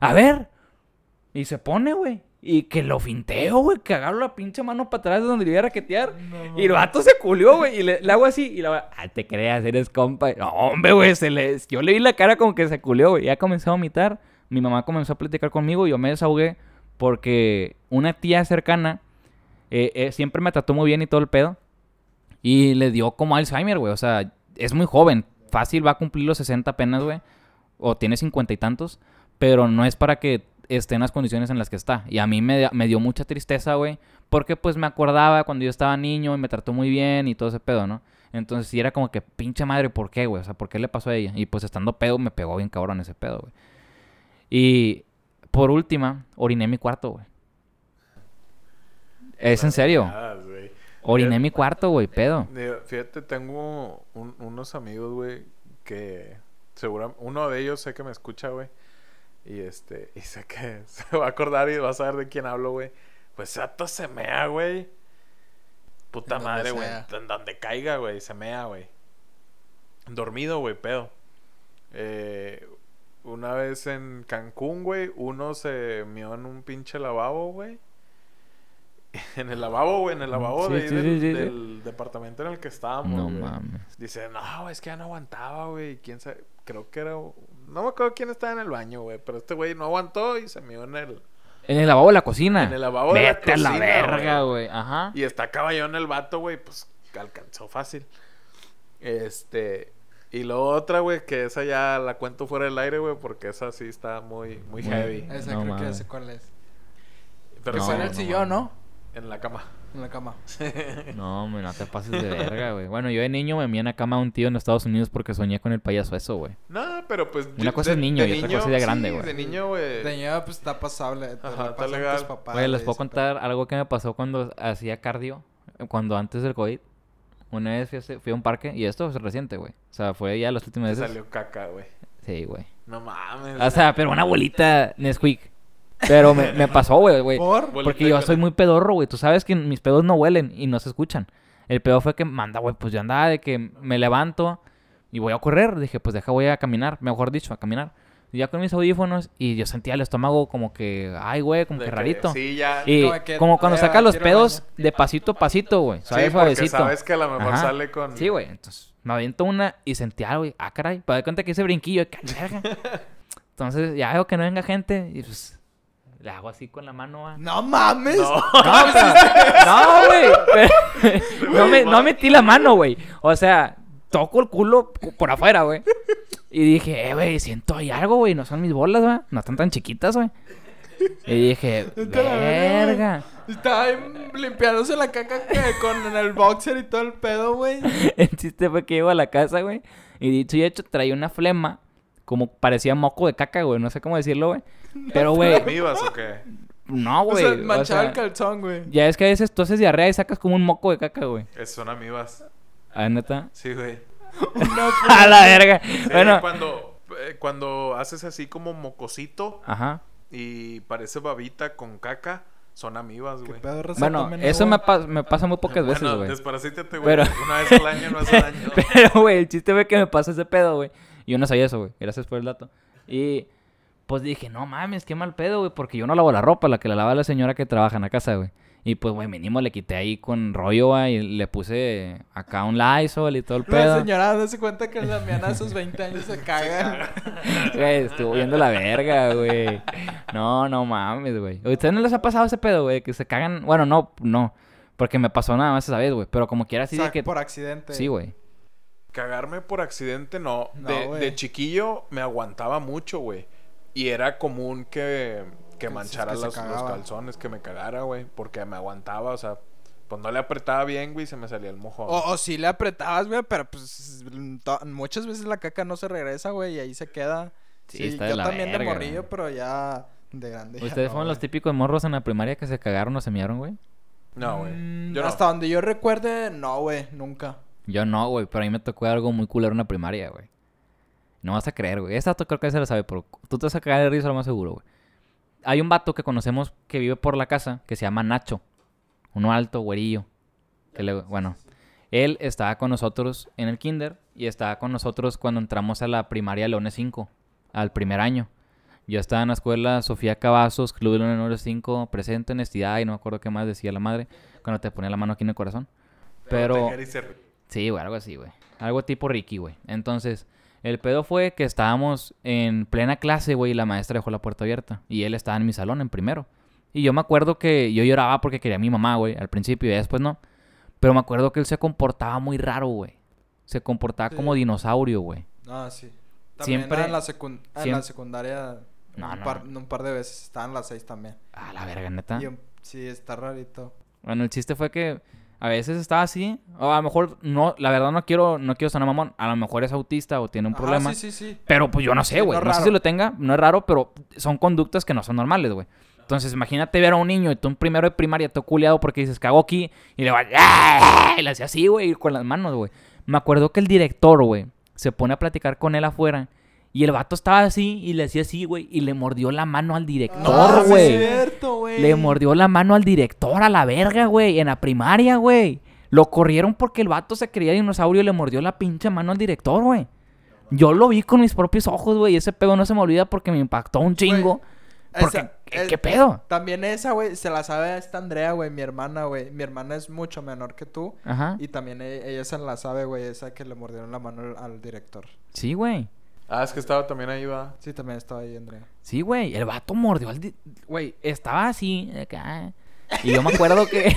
A ver. Y se pone, güey. Y que lo finteo, güey. Que agarro la pinche mano para atrás de donde le iba a raquetear. y el vato se culió, güey. Y le, le hago así. Y la ah, te creas, eres compa. No, hombre, güey. Se. Yo le vi la cara como que se culió, güey. Ya comenzó a vomitar. Mi mamá comenzó a platicar conmigo. Y yo me desahogué. Porque una tía cercana eh, eh, siempre me trató muy bien y todo el pedo. Y le dio como Alzheimer, güey. O sea, es muy joven. Fácil va a cumplir los 60 apenas, güey. O tiene 50 y tantos. Pero no es para que esté en las condiciones en las que está. Y a mí me, me dio mucha tristeza, güey. Porque pues me acordaba cuando yo estaba niño y me trató muy bien y todo ese pedo, ¿no? Entonces sí era como que, pinche madre, ¿por qué, güey? O sea, ¿por qué le pasó a ella? Y pues estando pedo me pegó bien cabrón ese pedo, güey. Y por última, oriné mi cuarto, güey. Es en serio. Oriné en mi cuarto, güey, pedo. Fíjate, tengo un- unos amigos, güey, que seguramente uno de ellos sé que me escucha, güey. Y este, y sé que se va a acordar y va a saber de quién hablo, güey. Pues Sato se mea, güey. Puta En madre, güey. En donde caiga, güey, se mea, güey. Dormido, güey, pedo. Eh, una vez en Cancún, güey, uno se meó en un pinche lavabo, güey. En el lavabo, güey, en el lavabo Sí, de ahí sí, del, sí, sí, sí. del departamento en el que estábamos. No güey. mames. Dice, no, es que ya no aguantaba, güey. ¿Quién sabe? Creo que era. No me acuerdo quién estaba en el baño, güey. Pero este güey no aguantó y se mió en el. En el lavabo de la cocina. En el lavabo de la Vete a la cocina, verga, güey. Ajá. Y está caballón el vato, güey. Pues alcanzó fácil. Este. Y luego otra, güey, que esa ya la cuento fuera del aire, güey, porque esa sí está muy, muy Muy- heavy. Esa No creo que ya mames. sé cuál es. Pero No, Fue en el no sillón, ¿no? En la cama. En la cama. No, hombre, no te pases de verga, güey. Bueno, yo de niño me mía en la cama a un tío en Estados Unidos porque soñé con el payaso eso, güey. No, pero pues. Una yo- cosa es niño y otra cosa es de sí, grande, güey. De niño, güey. De niño, pues está pasable. Te Ajá, está legal. Oye, les puedo contar algo que me pasó cuando hacía cardio, cuando antes del COVID. Una vez fui a, hacer- fui a un parque y esto es reciente, güey. O sea, fue ya las últimas veces. salió caca, güey. Sí, güey. No mames. O sea, pero una bolita Nesquik. Pero me, me pasó, güey, güey. ¿Por? Porque yo soy muy pedorro, güey. Tú sabes que mis pedos no huelen y no se escuchan. El pedo fue que manda, güey, pues yo andaba de que me levanto y voy a correr. Dije, pues deja, voy a caminar, mejor dicho, a caminar. Y ya con mis audífonos y yo sentía el estómago como que, ay, güey, como De que rarito. Sí, ya. Y Como que, como cuando "Eh, sacas los pedos baño". de pasito a pasito, güey. Sí, porque suavecito. sabes que a lo mejor Ajá. sale con. Sí, güey. Entonces me aviento una y sentí algo y, ah, caray. Para dar cuenta que ese brinquillo, de verga. Entonces ya veo que no venga gente y pues le hago así con la mano. No mames. No. Güey. No, me, no metí la mano, güey. O sea, toco el culo por afuera, güey. Y dije, eh, güey, siento ahí algo, güey. No son mis bolas, güey. No están tan chiquitas, güey. Y dije, verga. Estaba ahí limpiándose la caca con el boxer y todo el pedo, güey. El chiste fue que llego a la casa, güey. Y dicho y hecho, traía una flema. Como parecía moco de caca, güey. No sé cómo decirlo, güey. Pero, güey, ¿Amibas o qué? no, O güey. o sea, el calzón, güey. Ya es que a veces tú haces diarrea y sacas como un moco de caca, güey. Son amibas. Ah, neta. Sí, güey. A la verga. Sí, bueno. cuando, eh, cuando haces así como mocosito Ajá. y parece babita con caca, son amibas, ¿Qué güey. Bueno, eso me, pa- me pasa muy pocas veces, Bueno, güey. desparasítate, güey. Pero- Una vez al año no hace daño. Pero, güey, el chiste fue que me pasó ese pedo, güey. Yo no sabía eso, güey. Gracias por el dato. Y pues dije, no mames, qué mal pedo, güey. Porque yo no lavo la ropa, la que la lava la señora que trabaja en la casa, güey. Y pues, güey, mínimo le quité ahí con rollo, güey. Y le puse acá un Lysol y todo el La pedo. señora dándose cuenta que la miana a sus 20 años se cagan. Güey, estuvo viendo la verga, güey. No, no mames, güey. ¿A ustedes no les ha pasado ese pedo, güey? Que se cagan. Bueno, no, no. Porque me pasó nada más esa vez, güey. Pero como quiera así O sea, de que. por accidente. Sí, güey. Cagarme por accidente, no. No, de, chiquillo me aguantaba mucho, güey. Y era común que, que manchara que los, calzones, que me cagara, güey. Porque me aguantaba, o sea, pues no le apretaba bien, güey, y se me salía el mojón. O, o sí le apretabas, güey, pero pues muchas veces la caca no se regresa, güey, y ahí se queda. Sí, Sí, está de yo la también de morrillo, güey. pero ya de grande. ya ¿Ustedes no, fueron los típicos morros en la primaria que se cagaron o se mearon, güey? No, güey. Mm, no. Hasta donde yo recuerde, no, güey, nunca. Yo no, güey, pero a mí me tocó algo muy culero en la primaria, güey. No vas a creer, güey. Esta creo que se la sabe, pero tú te vas a cagar de risa lo más seguro, güey. Hay un vato que conocemos que vive por la casa que se llama Nacho. Uno alto, güerillo. Que le- bueno, él estaba con nosotros en el kinder y estaba con nosotros cuando entramos a la primaria Leones 5, al primer año. Yo estaba en la escuela Sofía Cavazos, Club de Leones 5, presente, honestidad y no me acuerdo qué más decía la madre cuando te ponía la mano aquí en el corazón. Pero... Sí, güey, algo así, güey. Algo tipo Ricky, güey. Entonces, el pedo fue que estábamos en plena clase, güey, y la maestra dejó la puerta abierta. Y él estaba en mi salón en primero. Y yo me acuerdo que yo lloraba porque quería a mi mamá, güey, al principio y después no. Pero me acuerdo que él se comportaba muy raro, güey. Se comportaba Sí. como dinosaurio, güey. Ah, sí. También Siempre- en la, en la secundaria No, un, no. Par, un par de veces. Estaba en las seis también. Ah, la verga, neta. Y un- sí, está rarito. Bueno, el chiste fue que a veces estaba así. O a lo mejor, no, la verdad no quiero, no quiero sonar mamón. A lo mejor es autista o tiene un Ajá, problema. sí, sí, sí. Pero pues yo no sé, güey. no no, sé si lo tenga, no es raro, pero son conductas que no son normales, güey. Entonces, imagínate ver a un niño y tú en primero de primaria todo culiado porque dices, cago aquí, y le va, ¡Ah! y le hacía así, güey, con las manos, güey. Me acuerdo que el director, güey, se pone a platicar con él afuera y el vato estaba así y le hacía así, güey, y le mordió la mano al Ah, director, sí güey. es cierto, güey. Le mordió la mano al director a la verga, güey, en la primaria, güey. Lo corrieron porque el vato se creía dinosaurio y le mordió la pinche mano al director, güey. Yo lo vi con mis propios ojos, güey, y ese pedo no se me olvida porque me impactó un chingo. Porque, Esa- ¿qué, es- qué pedo? También esa, güey, se la sabe esta Andrea, güey, mi hermana, güey. Mi hermana es mucho menor que tú. Ajá. Y también e- ella, se la sabe, güey, esa que le mordieron la mano al, al director. Sí, güey. Ah, es que estaba también ahí, va. Sí, también estaba ahí, Andrea. Sí, güey. El vato mordió al... Güey, estaba así, acá. Y yo me acuerdo que...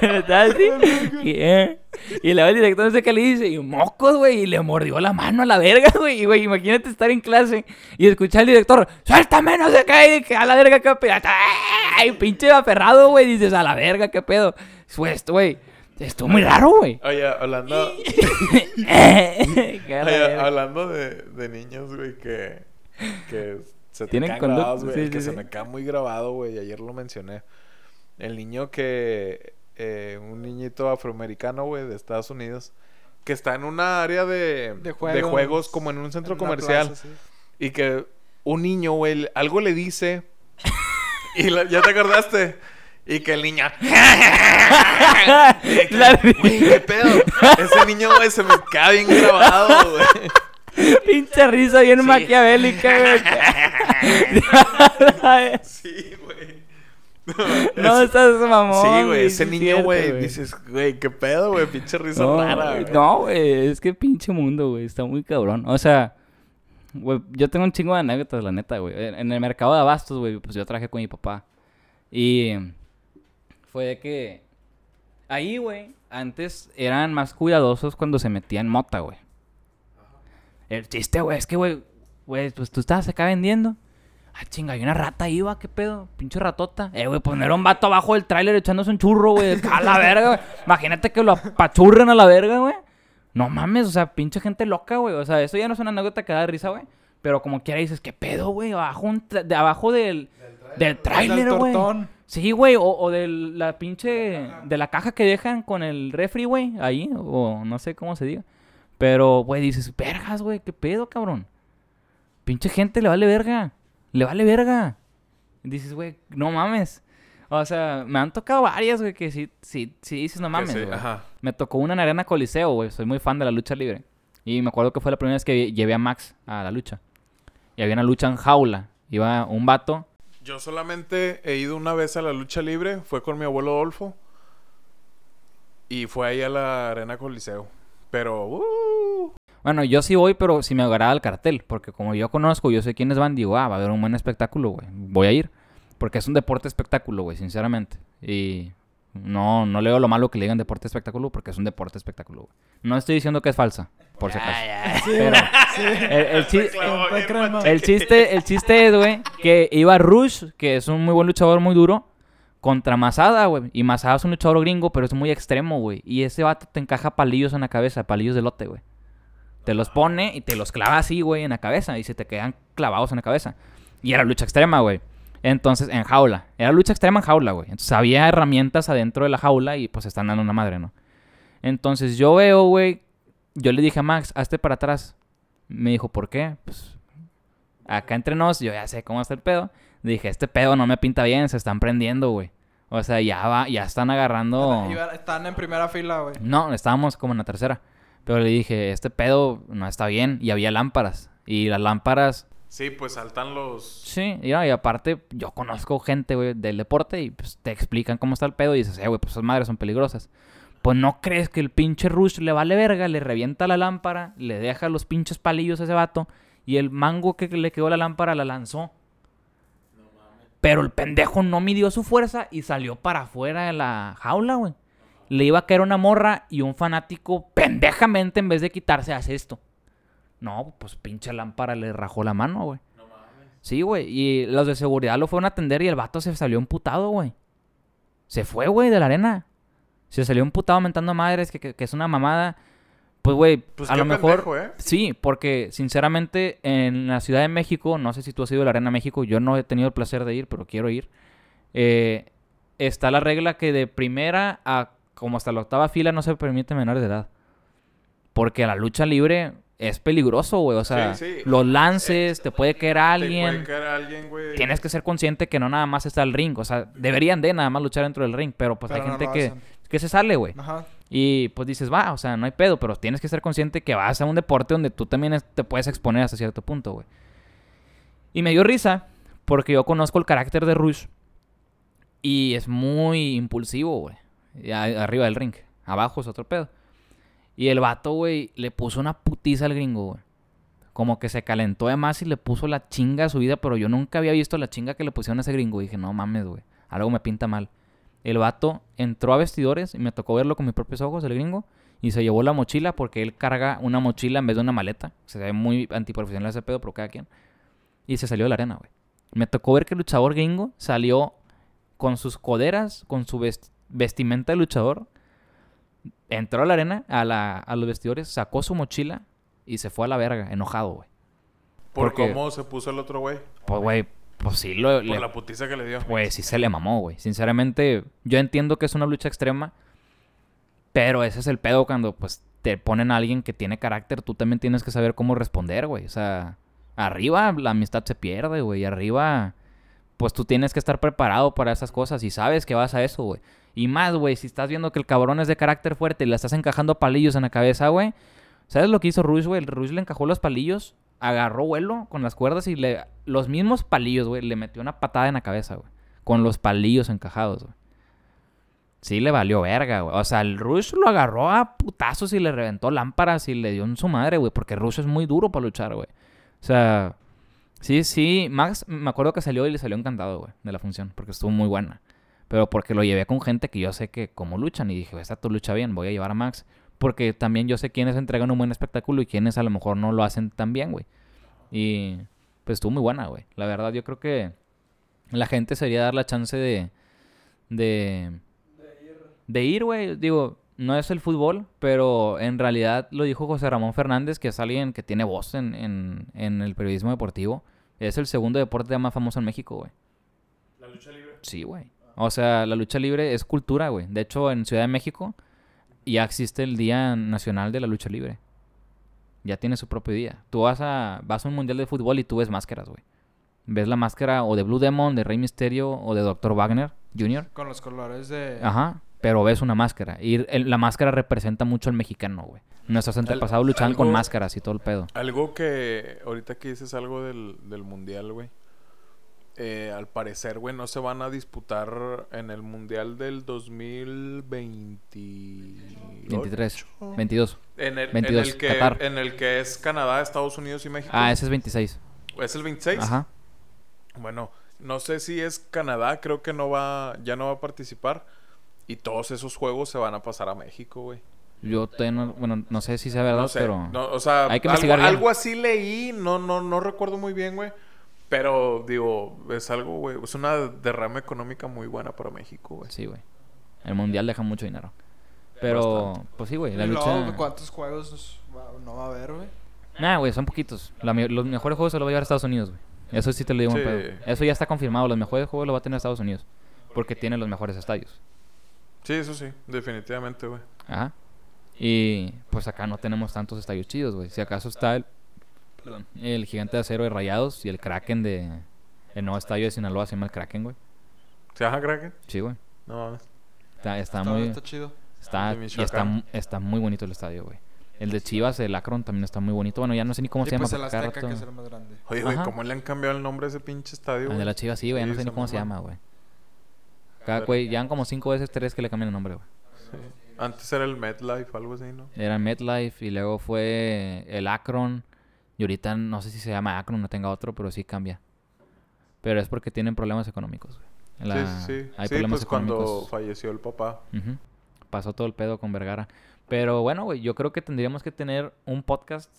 estaba así. Y, eh, y luego el director no sé qué le dice. Y mocos, güey. Y le mordió la mano a la verga, güey. Y, güey, imagínate estar en clase y escuchar al director. ¡Suéltame, no se cae! Que a la verga, qué pedo. ¡Ay, pinche aferrado, güey! Dices, a la verga, qué pedo. Pues, güey... Estuvo muy raro, güey. Oye, hablando, oye, hablando de, de niños, güey, que, que se te Tienen quedan conducta, grabados, güey. sí, el que sí, se sí. me queda muy grabado, güey. Ayer lo mencioné. El niño que... eh, un niñito afroamericano, güey, de Estados Unidos. Que está en una área de, De juegos. juegos, como en un centro En comercial. plaza, sí. Y que un niño, güey, algo le dice. y la- ya te acordaste. Y que el niño. Que, Güey, qué pedo. Ese niño, güey, se me queda bien grabado, güey. Pinche risa bien maquiavélica, güey. Sí, güey. no, estás mamón. sí, güey, ese niño, güey, dices, güey, qué pedo, güey, pinche risa No, rara, güey, no, güey, es que pinche mundo, güey, está muy cabrón. O sea, güey, yo tengo un chingo de anécdotas, la neta, güey. En en el mercado de abastos, güey, pues yo trabajé con mi papá. Y fue de que ahí, güey, antes eran más cuidadosos cuando se metían mota, güey. El chiste, güey, es que, güey, güey, pues tú estabas acá vendiendo. Ah, chinga, hay una rata ahí, va, qué pedo, pinche ratota. Eh, güey, poner un vato abajo del tráiler echándose un churro, güey, a la verga, güey. Imagínate que lo apachurren a la verga, güey. No mames, o sea, pinche gente loca, güey. O sea, eso ya no es una anécdota que da risa, güey. Pero como quiera dices, ¿qué pedo, güey? Abajo, un de abajo del, del tráiler, Del güey. Sí, güey, o, o de la pinche... De la caja que dejan con el refri, güey, ahí, o no sé cómo se diga. Pero, güey, dices, vergas, güey, qué pedo, cabrón. Pinche gente le vale verga. Le vale verga. Dices, güey, no mames. O sea, me han tocado varias, güey, que sí, sí, sí dices, no mames, sí, güey. Ajá. Me tocó una en Arena Coliseo, güey. Soy muy fan de la lucha libre. Y me acuerdo que fue la primera vez que llevé a Max a la lucha. Y había una lucha en jaula. Iba un vato. Yo solamente he ido una vez a la lucha libre, fue con mi abuelo Adolfo. Y fue ahí a la Arena Coliseo. Pero, uh, Bueno, yo sí voy, pero si me agrada el cartel. Porque como yo conozco, yo sé quiénes van, digo, ah, va a haber un buen espectáculo, güey. Voy a ir. Porque es un deporte espectáculo, güey, sinceramente. Y no, no leo lo malo que le digan deporte espectáculo porque es un deporte espectáculo, güey. No estoy diciendo que es falsa, por si acaso. Pero el, el chi- Fue crema. El chiste, el chiste es, güey, que iba Rush, que es un muy buen luchador, muy duro, contra Masada, güey. Y Masada es un luchador gringo, pero es muy extremo, güey. Y ese vato te encaja palillos en la cabeza, palillos de lote, güey. Te los pone y te los clava así, güey, en la cabeza. Y se te quedan clavados en la cabeza. Y era lucha extrema, güey. Entonces, en jaula. Era lucha extrema en jaula, güey. Entonces, había herramientas adentro de la jaula y pues están dando una madre, ¿no? Entonces, yo veo, güey. Yo le dije a Max, hazte para atrás. Me dijo, ¿por qué? Pues, acá entre nos, yo ya sé cómo está el pedo. Dije, este pedo no me pinta bien, se están prendiendo, güey. O sea, ya va, ya están agarrando. Están en primera fila, güey. No, estábamos como en la tercera. Pero le dije, este pedo no está bien. Y había lámparas. Y las lámparas, sí, pues saltan los... sí. Y, no, y aparte, yo conozco gente, güey, del deporte. Y pues te explican cómo está el pedo. Y dices, eh, güey, pues esas madres son peligrosas. Pues no crees que el pinche Rush le vale verga, le revienta la lámpara, le deja los pinches palillos a ese vato. Y el mango que le quedó la lámpara la lanzó. Pero el pendejo no midió su fuerza y salió para afuera de la jaula, güey. Le iba a caer una morra y un fanático pendejamente en vez de quitarse hace esto. No, pues pinche lámpara le rajó la mano, güey. Sí, güey. Y los de seguridad lo fueron a atender y el vato se salió emputado, güey. Se fue, güey, de la arena. Se salió emputado mentando madres, que, que- que es una mamada. Pues, güey, Pues a lo mejor... pendejo, ¿eh? Sí, porque sinceramente en la Ciudad de México, no sé si tú has ido a la Arena México, yo no he tenido el placer de ir, pero quiero ir. eh, está la regla que de primera a como hasta la octava fila no se permite menores de edad. Porque la lucha libre es peligroso, güey. O sea, Sí, sí. los lances, te puede caer Te alguien. puede caer alguien, güey. Tienes que ser consciente que no nada más está el ring. O sea, deberían de nada más luchar dentro del ring. Pero pues Pero hay no gente que, que se sale, güey. Ajá. Y pues dices, va, o sea, no hay pedo, pero tienes que ser consciente que vas a un deporte donde tú también te puedes exponer hasta cierto punto, güey. Y me dio risa porque yo conozco el carácter de Rush y es muy impulsivo, güey. Arriba del ring, abajo es otro pedo. Y el vato, güey, le puso una putiza al gringo, güey. Como que se calentó de más y le puso la chinga a su vida, pero yo nunca había visto la chinga que le pusieron a ese gringo. Y dije, no mames, güey, algo me pinta mal. El vato entró a vestidores y me tocó verlo con mis propios ojos, el gringo, y se llevó la mochila porque él carga una mochila en vez de una maleta. Se ve muy antiprofesional ese pedo, pero cada quien. Y se salió de la arena, güey. Me tocó ver que el luchador gringo salió con sus coderas, con su vest- vestimenta de luchador. Entró a la arena, a, la- a los vestidores, sacó su mochila y se fue a la verga, enojado, güey. Por porque- cómo se puso el otro güey. Pues, güey, pues sí, lo, Por le- la putiza que le dio. pues sí se le mamó, güey. Sinceramente, yo entiendo que es una lucha extrema, pero ese es el pedo cuando pues te ponen a alguien que tiene carácter, tú también tienes que saber cómo responder, güey. O sea, arriba la amistad se pierde, güey. Y arriba, pues tú tienes que estar preparado para esas cosas y sabes que vas a eso, güey. Y más, güey, si estás viendo que el cabrón es de carácter fuerte y le estás encajando palillos en la cabeza, güey. ¿Sabes lo que hizo Ruiz, güey? El Ruiz le encajó los palillos, agarró vuelo con las cuerdas y le... Los mismos palillos, güey, le metió una patada en la cabeza, güey. Con los palillos encajados, güey. Sí le valió verga, güey. O sea, el Rush lo agarró a putazos y le reventó lámparas y le dio en su madre, güey. Porque Rush es muy duro para luchar, güey. O sea, sí, sí. Max, me acuerdo que salió y le salió encantado, güey, de la función. Porque estuvo muy buena. Pero porque lo llevé con gente que yo sé que como luchan. Y dije, esta tú lucha bien, voy a llevar a Max. Porque también yo sé quiénes entregan un buen espectáculo y quiénes a lo mejor no lo hacen tan bien, güey. Y pues estuvo muy buena, güey. La verdad, yo creo que la gente sería dar la chance de... De, de ir, güey. Digo, no es el fútbol, pero en realidad lo dijo José Ramón Fernández, que es alguien que tiene voz en, en, en el periodismo deportivo. Es el segundo deporte más famoso en México, güey. La lucha libre. Sí, güey. O sea, la lucha libre es cultura, güey. De hecho, en Ciudad de México ya existe el Día Nacional de la Lucha Libre. Ya tiene su propio día. Tú vas a, vas a un mundial de fútbol y tú ves máscaras, güey. Ves la máscara o de Blue Demon, de Rey Misterio o de Dr. Wagner Jr. Con los colores de... Ajá. Pero ves una máscara. Y el- la máscara representa mucho al mexicano, güey. Nuestros antepasados luchaban con máscaras y todo el pedo. Algo que ahorita que dices algo del, del mundial, güey. Eh, al parecer, güey, no se van a disputar en el mundial del 2020. 23, 22. En el, 22, en el que, Qatar. en el que es Canadá, Estados Unidos y México. Ah, ese es 26. ¿Es el 26? Ajá. Bueno, no sé si es Canadá, creo que no va, ya no va a participar. Y todos esos juegos se van a pasar a México, güey. Yo no, bueno, no sé si sea verdad, No sé, pero... no, o sea, hay que algo, investigar bien. algo así leí, no, no, no recuerdo muy bien, güey. Pero, digo, es algo, güey, es una derrama económica muy buena para México, güey. Sí, güey. El mundial deja mucho dinero. Pero, Bastante. pues sí, güey. La lucha... ¿Cuántos juegos no va a haber, güey? Nah, güey, son poquitos. La los mejores juegos se los va a llevar a Estados Unidos, güey. Eso sí te lo digo Sí. pedo. Eso ya está confirmado. Los mejores juegos los va a tener Estados Unidos. Porque tiene los mejores estadios. Sí, eso sí, definitivamente, güey. Ajá. Y pues acá no tenemos tantos estadios chidos, güey. Si acaso está el, perdón, el gigante de acero de Rayados y el Kraken de... El nuevo estadio de Sinaloa se llama el Kraken, güey. ¿Se llama Kraken? Sí, güey. No mames. Está, está Está, muy... está chido. Está, y está, muy bonito el estadio, güey. El de Chivas, el Akron, también está muy bonito. Bueno, ya no sé ni cómo y se llama. pues el Azteca, que rato- es el más grande. Oye, güey. ¿cómo le han cambiado el nombre a ese pinche estadio, El güey? de la Chivas, sí, güey. Ya no sé ni cómo se llama, güey. Cada, güey, ya han como cinco veces, tres que le cambian el nombre, güey. Sí. Antes era el MetLife, algo así, ¿no? Era MetLife y luego fue el Akron. Y ahorita no sé si se llama Akron, no tenga otro, pero sí cambia. Pero es porque tienen problemas económicos, güey. La- sí, sí, sí. Hay Sí, problemas pues cuando económicos. falleció el papá. Pasó todo el pedo con Vergara. Pero bueno, güey, yo creo que tendríamos que tener un podcast,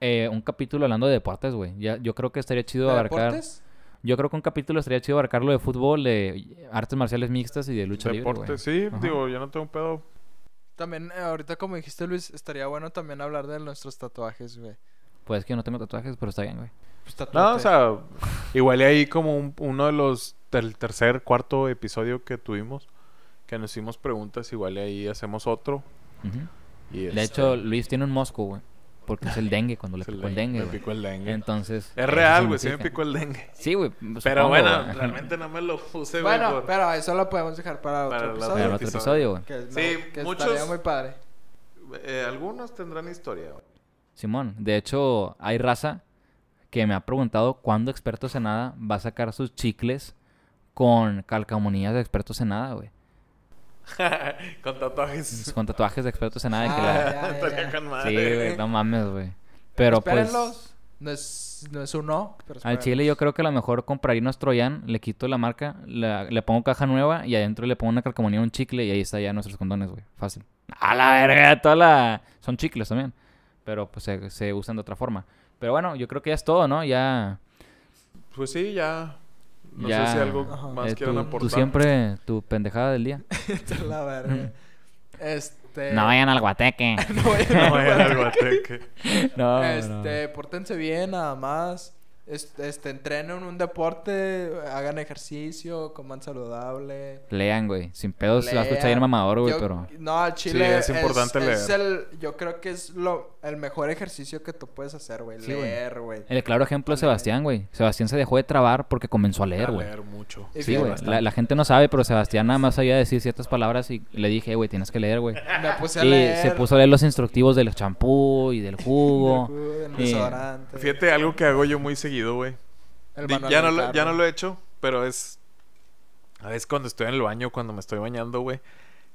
eh, un capítulo hablando de deportes, güey. Ya, yo creo que estaría chido ¿De abarcar. deportes? Yo creo que un capítulo estaría chido abarcarlo de fútbol, de artes marciales mixtas y de lucha libre, Deporte, güey. sí, Ajá. digo, yo no tengo pedo. También, eh, ahorita como dijiste, Luis, estaría bueno también hablar de nuestros tatuajes, güey. Pues que yo no tengo tatuajes, pero está bien, güey. Pues No, o sea, igual y ahí como un- uno de los del tercer, cuarto episodio que tuvimos, que nos hicimos preguntas, igual y ahí hacemos otro. Y De este, hecho, Luis tiene un mosco, güey. Porque es el dengue, cuando le picó el dengue, güey. picó el dengue. Entonces... es real, güey, sí me picó el dengue. Sí, güey. Pero supongo, bueno, realmente no me lo puse, güey. Bueno, por- pero eso lo podemos dejar para otro Para episodio. Pero otro episodio, güey. Que, Sí, no, que muchos- estaría muy padre. Eh, algunos tendrán historia, güey. Simón, de hecho, hay raza que me ha preguntado cuándo Expertos en Nada va a sacar sus chicles con calcamonías de Expertos en Nada, güey. Con tatuajes. Con tatuajes de Expertos en Nada. que Ah, la- ya, ya, Estaría ya. con madre, Sí, güey, no mames, güey. Pero pues... No es, no es un no, pero Al chile yo creo que a lo mejor compraría unos Troyan, le quito la marca, la- le pongo caja nueva y adentro le pongo una calcamonía, un chicle y ahí está ya nuestros condones, güey. Fácil. A la verga, toda la... Son chicles también. Pero pues se, se usan de otra forma. Pero bueno, yo creo que ya es todo, ¿no? Ya... Pues sí, ya. No Ya, sé si algo Ajá. más eh, quieran tú, aportar. tú siempre, tu pendejada del día. la verga. Este. No vayan al guateque. no vayan No al guateque. no, no. Este, pórtense bien nada más. Este, este, entrenen un deporte, hagan ejercicio, coman saludable. Lean, güey. Sin pedos se va a escuchar lean. bien mamador, güey, Yo- pero... No, al chile es importante es leer. el, yo creo que es lo, el mejor ejercicio que tú puedes hacer, güey. Sí, leer, güey. El claro ejemplo es. Sebastián, güey. Sebastián se dejó de trabar porque comenzó a leer, A güey. leer mucho. Sí, güey. La, la gente no sabe, pero Sebastián nada más sabía decir ciertas palabras y le dije, "Eh, güey, tienes que leer, güey. Me puse a Y leer. se puso a leer los instructivos del champú y del jugo. del jugo, del y-. Fíjate, algo que hago yo muy seguido, güey. Ya, no lo, ya carro. no lo he hecho, pero es... A veces cuando estoy en el baño, cuando me estoy bañando, güey,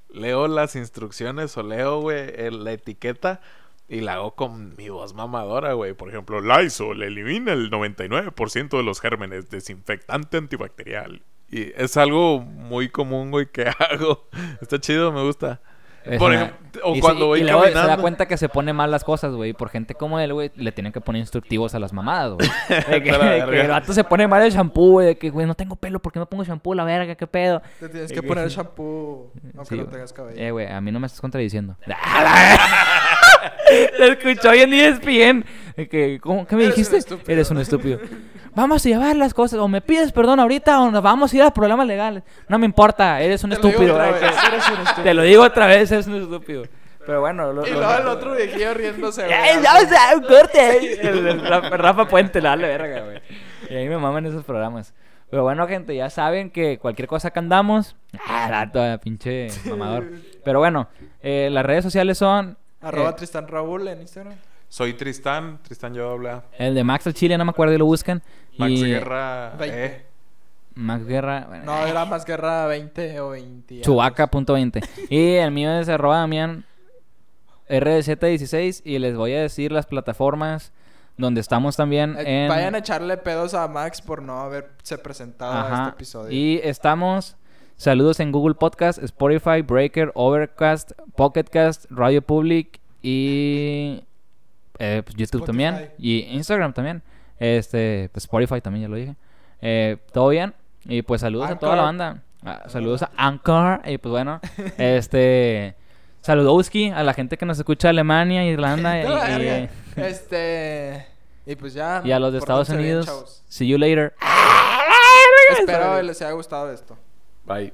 leo las instrucciones o leo, güey, la etiqueta y la hago con mi voz mamadora, güey. Por ejemplo, Lysol elimina el 99% de los gérmenes, desinfectante antibacterial. Y es algo muy común, güey, que hago. Está chido, me gusta. Por ejemplo, o y cuando sí, voy y luego se da cuenta que se pone mal las cosas, güey. Por gente como él, güey, le tienen que poner instructivos a las mamadas, güey. De que, de que el vato se pone mal el shampoo, güey. De que, güey, no tengo pelo, ¿por qué me pongo shampoo? La verga, qué pedo. Te tienes que que- poner shampoo, aunque Sí, no tengas cabello. Eh, güey, a mí no me estás contradiciendo. Se escuchó bien ESPN. De Que, ¿cómo, ¿Qué me Eres un dijiste? estúpido. Eres un estúpido. Vamos a llevar las cosas. O me pides perdón ahorita o nos vamos a ir a problemas legales. No me importa, eres un Te lo estúpido. eres un estúpido. Te lo digo otra vez, eres un estúpido. Pero bueno, lo, Y lo- luego el otro viejillo riéndose, güey. ¡Ey, ya, o sea, un corte! El, el Rafa, Rafa Puente, la vale verga, güey. Y a mí me maman esos programas. Pero bueno, gente, ya saben que cualquier cosa que andamos. Ah, rato, pinche mamador. Pero bueno, eh, las redes sociales son. Arroba eh, Tristan Raúl en Instagram. Soy Tristán, Tristán yo habla. el de Max al Chile, no me acuerdo y lo buscan. Max y Guerra. Eh. Max Guerra. bueno, No, era más guerra 20 o 20. Chubaca.20. Y el mío es arroba Damián RZ16. Y les voy a decir las plataformas donde estamos también Eh, en. Vayan a echarle pedos a Max por no haberse presentado a Ajá. este episodio. Y estamos. Saludos en Google Podcast, Spotify, Breaker, Overcast, Pocketcast, Radio Public y eh, pues, YouTube Spotify. también y Instagram también. Este, pues Spotify también ya lo dije. Eh, Todo bien y pues saludos a toda la banda. Ah, saludos a Anchor y pues bueno, este saludowski a la gente que nos escucha de Alemania, Irlanda y, Este. Y pues ya. y a los de Estados bien, Unidos. See you later. Espero les haya gustado esto. right?